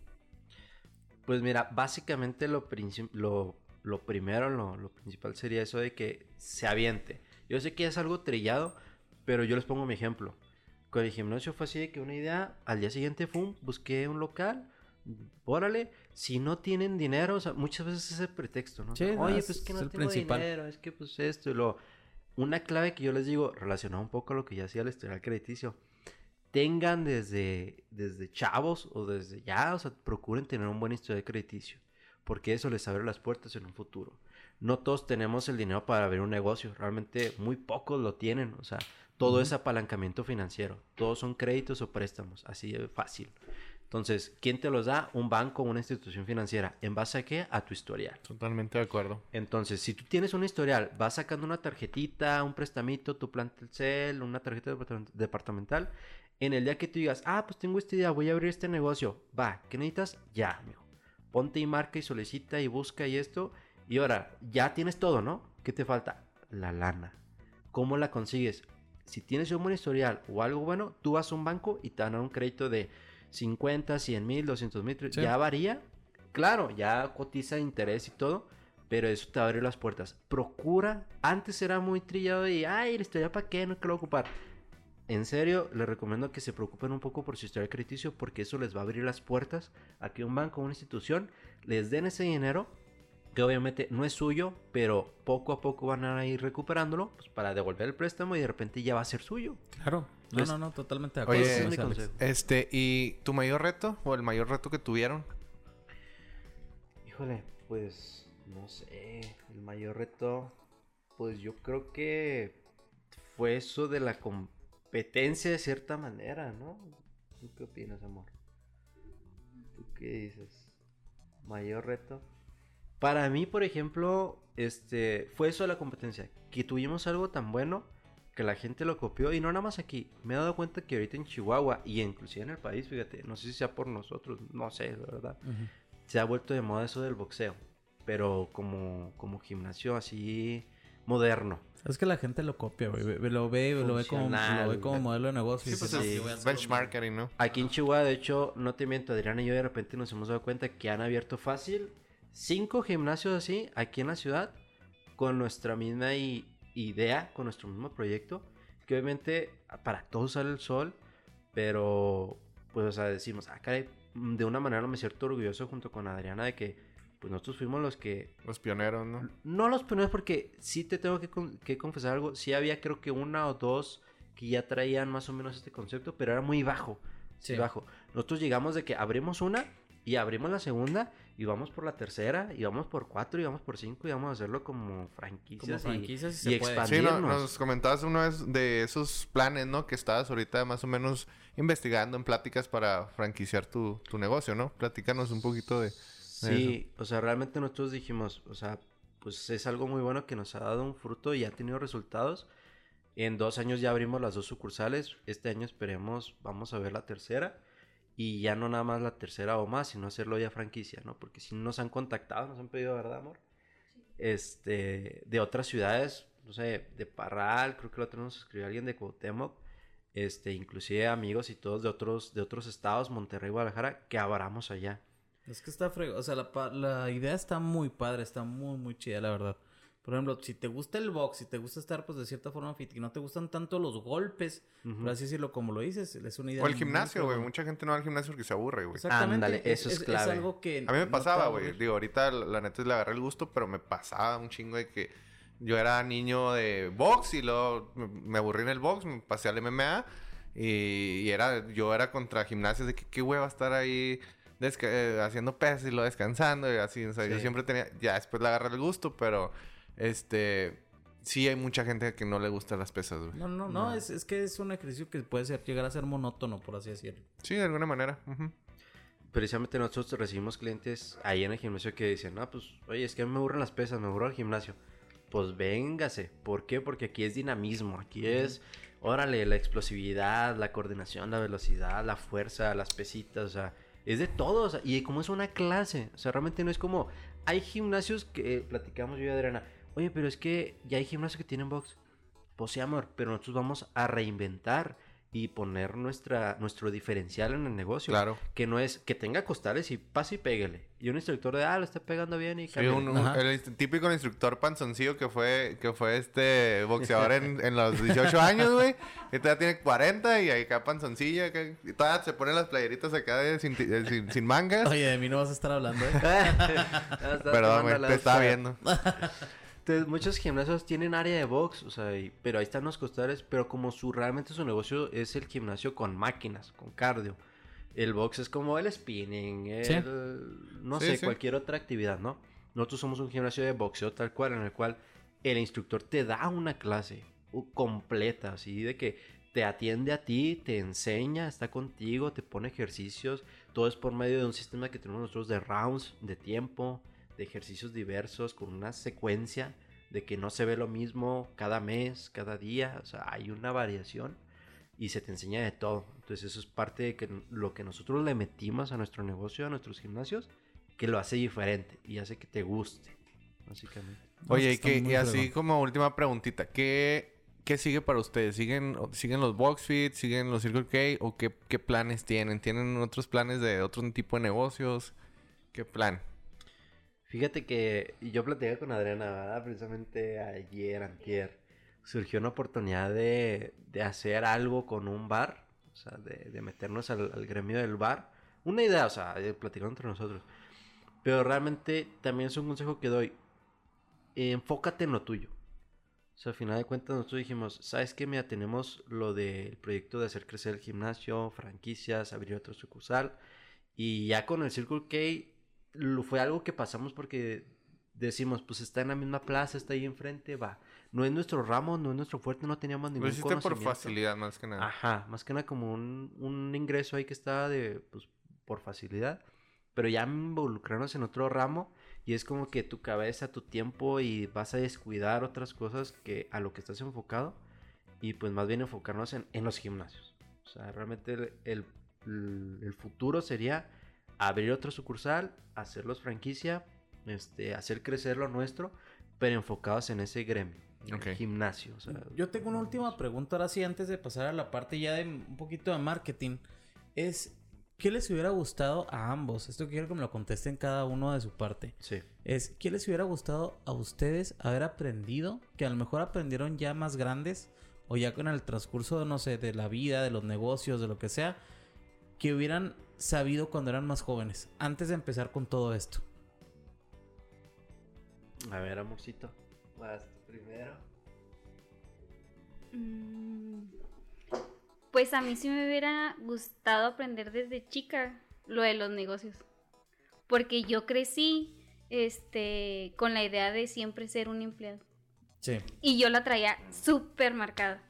Pues mira, básicamente lo, lo, lo primero, lo, lo principal sería eso de que se aviente. Yo sé que es algo trillado, pero yo les pongo mi ejemplo. Con el gimnasio fue así de que una idea, al día siguiente, fum, busqué un local, órale, si no tienen dinero, o sea, muchas veces es el pretexto, ¿no? O sea, Sí, no, Oye, es- pues que es no el tengo principal. dinero, es que pues esto y lo... Una clave que yo les digo, relacionado un poco a lo que ya hacía el historial crediticio, tengan desde, desde chavos o desde ya, o sea, procuren tener un buen historial crediticio, porque eso les abre las puertas en un futuro. No todos tenemos el dinero para abrir un negocio, realmente muy pocos lo tienen, o sea, todo es apalancamiento financiero, todos son créditos o préstamos, así de fácil. Entonces, ¿quién te los da? Un banco o una institución financiera. ¿En base a qué? A tu historial. Totalmente de acuerdo. Entonces, si tú tienes un historial, vas sacando una tarjetita, un prestamito, tu plan Telcel, una tarjeta departament- departamental, en el día que tú digas, ah, pues tengo esta idea, voy a abrir este negocio, va, ¿qué necesitas? Ya, mijo. Ponte y marca y solicita y busca y esto. Y ahora, ya tienes todo, ¿no? ¿Qué te falta? La lana. ¿Cómo la consigues? Si tienes un buen historial o algo bueno, tú vas a un banco y te dan un crédito de 50, 100 mil, 200 mil, Sí. ya varía. Claro, ya cotiza interés y todo, pero eso te va a abrir las puertas. Procura, antes era muy trillado y, ay, la historia para qué, no te lo voy a ocupar. En serio, les recomiendo que se preocupen un poco por su historial crediticio porque eso les va a abrir las puertas a que un banco o una institución les den ese dinero que obviamente no es suyo, pero poco a poco van a ir recuperándolo pues, para devolver el préstamo y de repente ya va a ser suyo. Claro. No, no, no, totalmente de Oye, acuerdo. Es consejo. Este, ¿y tu mayor reto o el mayor reto que tuvieron? Híjole, pues no sé, el mayor reto, pues yo creo que fue eso de la competencia de cierta manera, ¿no? ¿Tú qué opinas, amor? ¿Tú qué dices? Mayor reto. Para mí, por ejemplo, este, fue eso de la competencia, que tuvimos algo tan bueno que la gente lo copió y no nada más aquí. Me he dado cuenta que ahorita en Chihuahua y inclusive en el país, fíjate, no sé si sea por nosotros, no sé, la verdad se ha vuelto de moda eso del boxeo, pero como, como gimnasio así moderno. Es que la gente lo copia, güey. Ve- Lo ve, lo ve como, Funcional, lo ve como modelo de negocio. y Sí, pues dices, sí, es "Ah, voy a hacer lo mismo". benchmarking, ¿no? Aquí en Chihuahua, de hecho, no te miento, Adriana y yo de repente nos hemos dado cuenta que han abierto fácil cinco gimnasios así aquí en la ciudad con nuestra misma i- idea, con nuestro mismo proyecto, que obviamente para todos sale el sol, pero pues o sea, decimos, ah, caray, de una manera me siento orgulloso junto con Adriana de que pues nosotros fuimos los que Los pioneros, ¿no? No los primeros porque sí te tengo que, con- que confesar algo. Sí había creo que una o dos que ya traían más o menos este concepto, pero era muy bajo. Sí. Sí. bajo. Nosotros llegamos de que abrimos una Y abrimos la segunda y vamos por la tercera y vamos por cuatro y vamos por cinco y vamos a hacerlo como franquicias, Como y- franquicias si y, puede. Sí, no- expandirnos. nos comentabas una vez de esos planes, ¿no? Que estabas ahorita más o menos investigando en pláticas para franquiciar tu, tu negocio, ¿no? Platícanos un poquito de... Sí, o sea, realmente nosotros dijimos, o sea, pues es algo muy bueno que nos ha dado un fruto y ha tenido resultados. En dos años ya abrimos las dos sucursales. Este año esperemos, vamos a ver la tercera. Y ya no nada más la tercera o más, sino hacerlo ya franquicia, ¿no? Porque si nos han contactado, nos han pedido, ¿verdad, amor? Este, de otras ciudades, no sé, de Parral, creo que lo tenemos escribió alguien de Cuauhtémoc, este, inclusive amigos y todos de otros, de otros estados, Monterrey, Guadalajara, que abramos allá. Es que está fregado. O sea, la, pa- la idea está muy padre, está muy, muy chida, la verdad. Por ejemplo, si te gusta el box, si te gusta estar, pues, de cierta forma fit, y no te gustan tanto los golpes, Ujú. por así decirlo, como lo dices, es una idea O el gimnasio, güey. Mucha gente no va al gimnasio porque se aburre, güey. Exactamente. Ándale, eso es clave. algo que... A mí me no pasaba, a güey. Digo, ahorita la, neta le agarré el gusto, pero me pasaba un chingo de que yo era niño de box y luego me, aburrí en el box, me pasé al MMA y, y era, yo era contra gimnasios de que qué hueva estar ahí desca- eh, haciendo pesas y lo descansando y así. O sea, yo siempre tenía, ya después le agarré el gusto, pero este, sí hay mucha gente que no le gustan las pesas, güey. No, no, no, Es, es que es un ejercicio que puede ser, llegar a ser monótono, por así decirlo. Sí, de alguna manera. precisamente nosotros recibimos clientes ahí en el gimnasio que dicen, no, pues, oye, es que a mí me aburren las pesas, me aburro el gimnasio. Pues véngase. ¿Por qué? Porque aquí es dinamismo, aquí es, órale, la explosividad, la coordinación, la velocidad, la fuerza, las pesitas, o sea, es de todo. o sea, y como es una clase, o sea, realmente no es como, hay gimnasios que platicamos yo y Adriana, oye, pero es que ya hay gimnasios que tienen box. Pues sí, amor, pero nosotros vamos a reinventar y poner nuestra, nuestro diferencial en el negocio. Claro. Que no es que tenga costales y pase y péguele. Y un instructor de, ah, lo está pegando bien y Sí, cámbiale". un- un- el típico instructor panzoncillo que fue, que fue este boxeador en, en los 18 años, güey. Y todavía tiene 40 y ahí acá panzoncillo. acá, y todavía se ponen las playeritas acá de sin, ti- de sin, sin mangas. Oye, de mí no vas a estar hablando, ¿eh? *laughs* *laughs* Perdón, güey, te estaba viendo. *laughs* Entonces, muchos gimnasios tienen área de box, o sea, y- pero ahí están los costales, pero como su realmente su negocio es el gimnasio con máquinas, con cardio. El box es como el spinning, el, Sí. no Sí, sé, sí. cualquier otra actividad, ¿no? Nosotros somos un gimnasio de boxeo tal cual, en el cual el instructor te da una clase completa, así de que te atiende a ti, te enseña, está contigo, te pone ejercicios, todo es por medio de un sistema que tenemos nosotros de rounds, de tiempo, de ejercicios diversos, con una secuencia de que no se ve lo mismo cada mes, cada día, o sea, hay una variación y se te enseña de todo. Entonces eso es parte de que lo que nosotros le metimos a nuestro negocio, a nuestros gimnasios, que lo hace diferente y hace que te guste, básicamente. Oye, y, que, y así como última preguntita. ¿Qué, qué sigue para ustedes? ¿Siguen, ¿Siguen los box fit? ¿Siguen los Circle K? ¿O qué, qué planes tienen? ¿Tienen otros planes de otro tipo de negocios? ¿Qué plan? Fíjate que yo platicé con Adriana, ¿verdad? Precisamente ayer, antier, surgió una oportunidad de, de hacer algo con un bar, o sea, de, de meternos al, al gremio del bar. Una idea, o sea, platicar entre nosotros. Pero realmente también es un consejo que doy. Enfócate en lo tuyo. O sea, al final de cuentas nosotros dijimos, ¿sabes qué? Mira, tenemos lo del proyecto de hacer crecer el gimnasio, franquicias, abrir otro sucursal. Y ya con el Circle K lo- fue algo que pasamos porque decimos, pues está en la misma plaza, está ahí enfrente, va. No es nuestro ramo, no es nuestro fuerte, no teníamos Lo ningún hiciste por facilidad más que nada. Ajá, más que nada como un, un ingreso ahí que estaba de, pues, por facilidad. Pero ya involucrarnos en otro ramo y es como que tu cabeza, tu tiempo y vas a descuidar otras cosas que a lo que estás enfocado y pues más bien enfocarnos en, en los gimnasios. O sea, realmente el- el futuro sería abrir otro sucursal, hacerlos franquicia, este, hacer crecer lo nuestro, pero enfocados en ese gremio, en el gimnasio. O sea, Yo tengo una última pregunta ahora sí, antes de pasar a la parte ya de un poquito de marketing. Es, ¿qué les hubiera gustado a ambos? Esto quiero que me lo contesten cada uno de su parte. sí. Es, ¿qué les hubiera gustado a ustedes haber aprendido? Que a lo mejor aprendieron ya más grandes o ya con el transcurso, no sé, de la vida, de los negocios, de lo que sea, que hubieran sabido cuando eran más jóvenes, antes de empezar con todo esto. A ver, amorcito. Vas tú primero. Mm, Pues a mí sí me hubiera gustado aprender desde chica lo de los negocios. porque yo crecí este, con la idea de siempre ser un empleado. Sí. Y yo la traía súper marcada.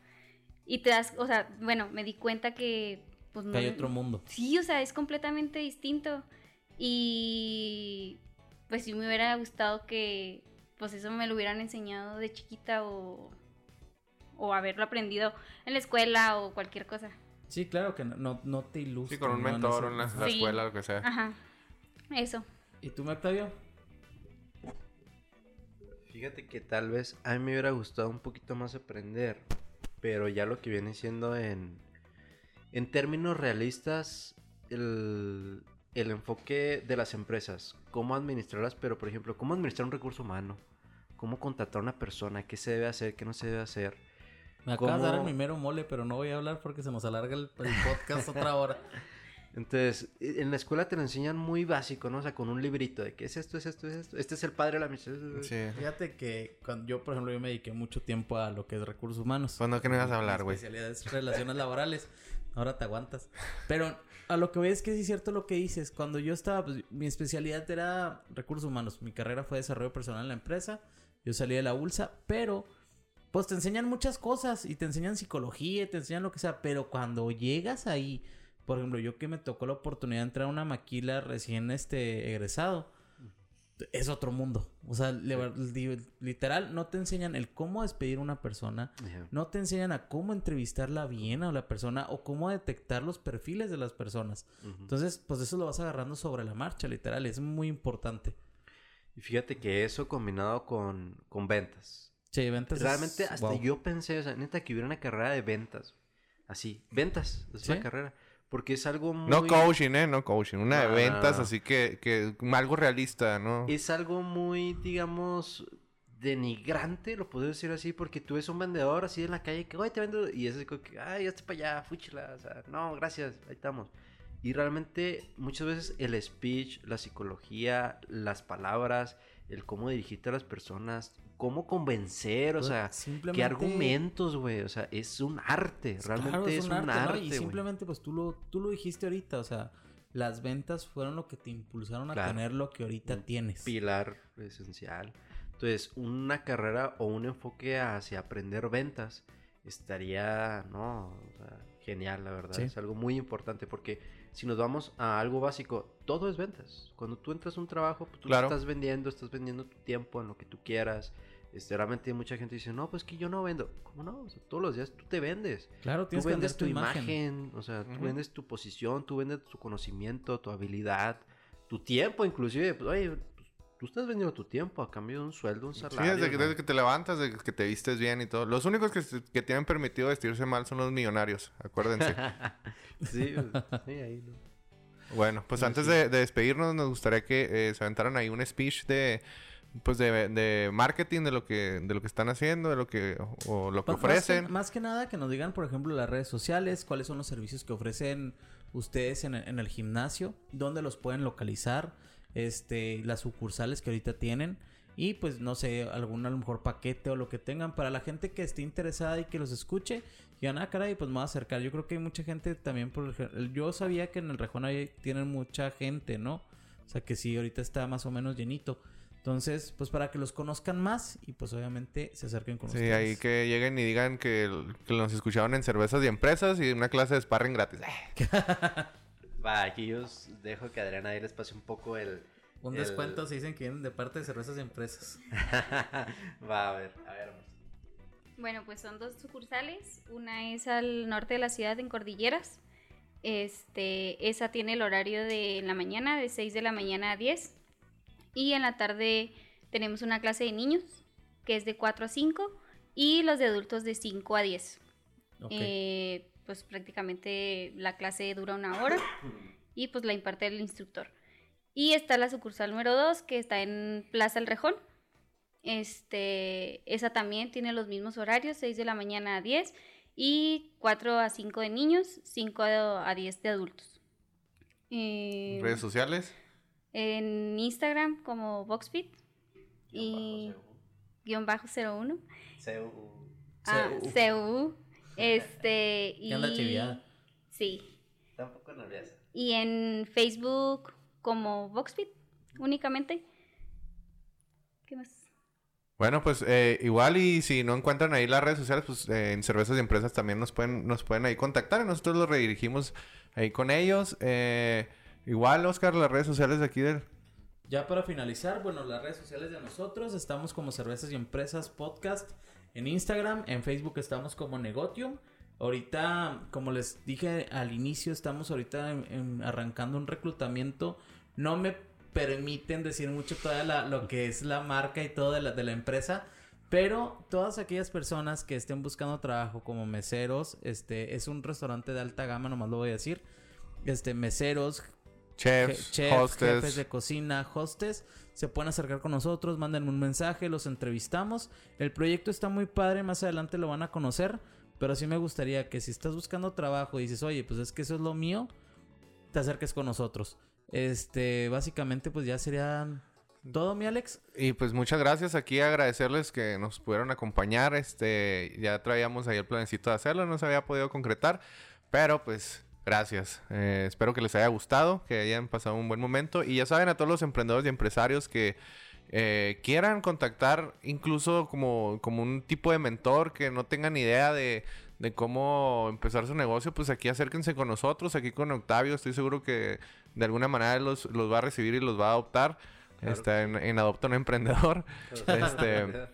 Y te das, o sea, bueno, me di cuenta que... Pues, Que hay otro mundo. Sí, o sea, es completamente distinto. Y pues sí me hubiera gustado que pues eso me lo hubieran enseñado de chiquita o, o haberlo aprendido en la escuela o cualquier cosa. Sí, claro que no, no, no te ilustra. Sí, con un ¿no? En mentor ese- en la, la Sí. escuela, lo que sea. Ajá. Eso. ¿Y tú, Octavio? Fíjate que tal vez a mí me hubiera gustado un poquito más aprender, pero ya lo que viene siendo en, en términos realistas, el, el enfoque de las empresas, cómo administrarlas, pero por ejemplo, cómo administrar un recurso humano, cómo contratar a una persona, qué se debe hacer, qué no se debe hacer. Me acabas de dar el primero mole, pero no voy a hablar porque se nos alarga el, el podcast otra hora. *laughs* Entonces, en la escuela te lo enseñan muy básico, ¿no? O sea, con un librito de qué es esto, es esto, es esto. Este es el padre de la administración. Sí. Fíjate que cuando yo, por ejemplo, yo me dediqué mucho tiempo a lo que es recursos humanos. Pues no, que no ibas a hablar, güey. especialidad es relaciones laborales. Ahora te aguantas. Pero a lo que voy es que sí es cierto lo que dices. Cuando yo estaba, pues mi especialidad era recursos humanos. Mi carrera fue desarrollo personal en la empresa. Yo salí de la ULSA, pero pues te enseñan muchas cosas y te enseñan psicología, te enseñan lo que sea, pero cuando llegas ahí, por ejemplo, yo que me tocó la oportunidad de entrar a una maquila recién este egresado, es otro mundo. O sea, literal, no te enseñan el cómo despedir a una persona, Ajá. no te enseñan a cómo entrevistarla bien a la persona o cómo detectar los perfiles de las personas. Entonces, pues eso lo vas agarrando sobre la marcha, literal, es muy importante. Y fíjate que eso combinado con, con ventas. Sí, ventas. es- Realmente hasta wow. yo pensé, o sea, neta, que hubiera una carrera de ventas. Así, ventas, es ¿Sí? una carrera. Porque es algo muy... No coaching, ¿eh? No coaching. Una de ventas, no. así que, que algo realista, ¿no? Es algo muy, digamos, denigrante, lo puedo decir así, porque tú ves un vendedor así en la calle que, oye, te vendo, y es como que, ay, ya estoy para allá, fúchila, o sea, no, gracias, ahí estamos. Y realmente muchas veces el speech, la psicología, las palabras, el cómo dirigirte a las personas, cómo convencer, o Pues, sea, simplemente- qué argumentos, güey, o sea, es un arte, realmente Claro, es, un arte, ¿no? Y simplemente, pues tú lo, tú lo dijiste ahorita, o sea, las ventas fueron lo que te impulsaron a Claro. tener lo que ahorita Un tienes. pilar esencial. Entonces, una carrera o un enfoque hacia aprender ventas estaría, no, o sea, genial, la verdad. Sí. Es algo muy importante porque si nos vamos a algo básico, todo es ventas. Cuando tú entras a un trabajo, pues, tú Claro. estás vendiendo, estás vendiendo tu tiempo en lo que tú quieras. Este, realmente mucha gente dice, no, pues que yo no vendo. ¿Cómo no? O sea, todos los días tú te vendes. Claro, Tú tienes que vender vendes tu tu imagen. imagen, o sea, tú vendes tu posición, tú vendes tu conocimiento, tu habilidad, tu tiempo, inclusive. Pues, oye, tú estás vendiendo tu tiempo a cambio de un sueldo, un Sí, salario. desde que, ¿no? desde que te levantas, desde que te vistes bien y todo. Los únicos que, que tienen permitido vestirse mal son los millonarios, acuérdense. *laughs* sí, sí, ahí, ¿no? bueno, pues No, antes sí. de, de despedirnos, nos gustaría que eh, se aventaran ahí un speech de pues de, de marketing de lo que de lo que están haciendo, de lo que o, lo que más- más que- ofrecen. Más que, nada que nos digan, por ejemplo, las redes sociales, cuáles son los servicios que ofrecen ustedes en el gimnasio, dónde los pueden localizar, este, las sucursales que ahorita tienen y pues no sé, algún a lo mejor paquete o lo que tengan para la gente que esté interesada y que los escuche. Y ah, caray, pues me voy a acercar. Yo creo que hay mucha gente también por el- Yo sabía que en el Rejón ahí tienen mucha gente, ¿no? O sea que sí, ahorita está más o menos llenito. Entonces, pues para que los conozcan más y pues obviamente se acerquen con Sí, ustedes. ahí que lleguen y digan que, que nos escucharon en cervezas y empresas y una clase de sparring gratis. *laughs* *laughs* Va, aquí yo os dejo que Adriana ahí les pase un poco el... Un el- descuento si dicen que vienen de parte de cervezas y empresas. *laughs* Va, a ver, a ver. Bueno, pues son dos sucursales. Una es al norte de la ciudad, en Cordilleras. Este, esa tiene el horario de la mañana, de 6 de la mañana a 10. Y en la tarde tenemos una clase de niños, que es de 4 a 5. Y los de adultos de 5 a 10. Ok. Eh, pues prácticamente la clase dura una hora. Y pues la imparte el instructor. Y está la sucursal número 2, que está en Plaza El Rejón. Este, esa también tiene los mismos horarios, 6 de la mañana a 10 y 4 a 5 de niños, 5 a 10 de adultos. Eh, Redes sociales. en Instagram como Voxfit y guion bajo 01. CU. Ah, CU. Este, y ¿Qué anda chiviada? Sí. Está un poco nerviosa. Y en Facebook como Voxfit, únicamente. ¿Qué más? Bueno, pues eh, igual y si no encuentran ahí las redes sociales, pues eh, en Cervezas y Empresas también nos pueden, nos pueden ahí contactar y nosotros los redirigimos ahí con ellos. Eh, igual, Oscar, las redes sociales de aquí del... Ya para finalizar, bueno, las redes sociales de nosotros, estamos como Cervezas y Empresas Podcast en Instagram, en Facebook estamos como Negotium. Ahorita, como les dije al inicio, estamos ahorita arrancando un reclutamiento. No me permiten decir mucho la- lo que es la marca y todo de la, de la empresa. Pero todas aquellas personas que estén buscando trabajo como meseros, este es un restaurante de alta gama, nomás lo voy a decir. Este, meseros, Chefs, chef, hostes. jefes de cocina, hostes, se pueden acercar con nosotros, manden un mensaje, los entrevistamos. El proyecto está muy padre, más adelante lo van a conocer, pero sí me gustaría que si estás buscando trabajo y dices, oye, pues es que eso es lo mío, te acerques con nosotros. Este, básicamente, pues ya sería todo, mi Alex. Y pues muchas gracias aquí, agradecerles que nos pudieron acompañar. Este, ya traíamos ahí el planecito de hacerlo, no se había podido concretar, pero pues gracias. Eh, espero que les haya gustado, que hayan pasado un buen momento. Y ya saben a todos los emprendedores y empresarios que eh, quieran contactar incluso como, como un tipo de mentor que no tengan idea de, de cómo empezar su negocio, pues aquí acérquense con nosotros, aquí con Octavio. Estoy seguro que de alguna manera los, los va a recibir y los va a adoptar. Claro Este, en, en Adopta un Emprendedor. *laughs* este,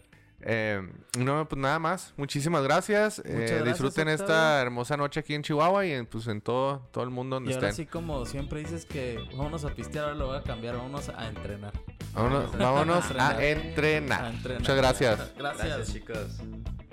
eh, no, pues nada más. Muchísimas gracias. Eh, gracias, disfruten esta hermosa noche aquí en Chihuahua y en, pues en todo, todo el mundo donde Y ahora estén. sí, como siempre dices que vámonos a pistear, ahora lo voy a cambiar, vámonos a entrenar. Vámonos, vámonos *laughs* a A entrenar. entrenar. Muchas gracias. Gracias. Gracias, chicos.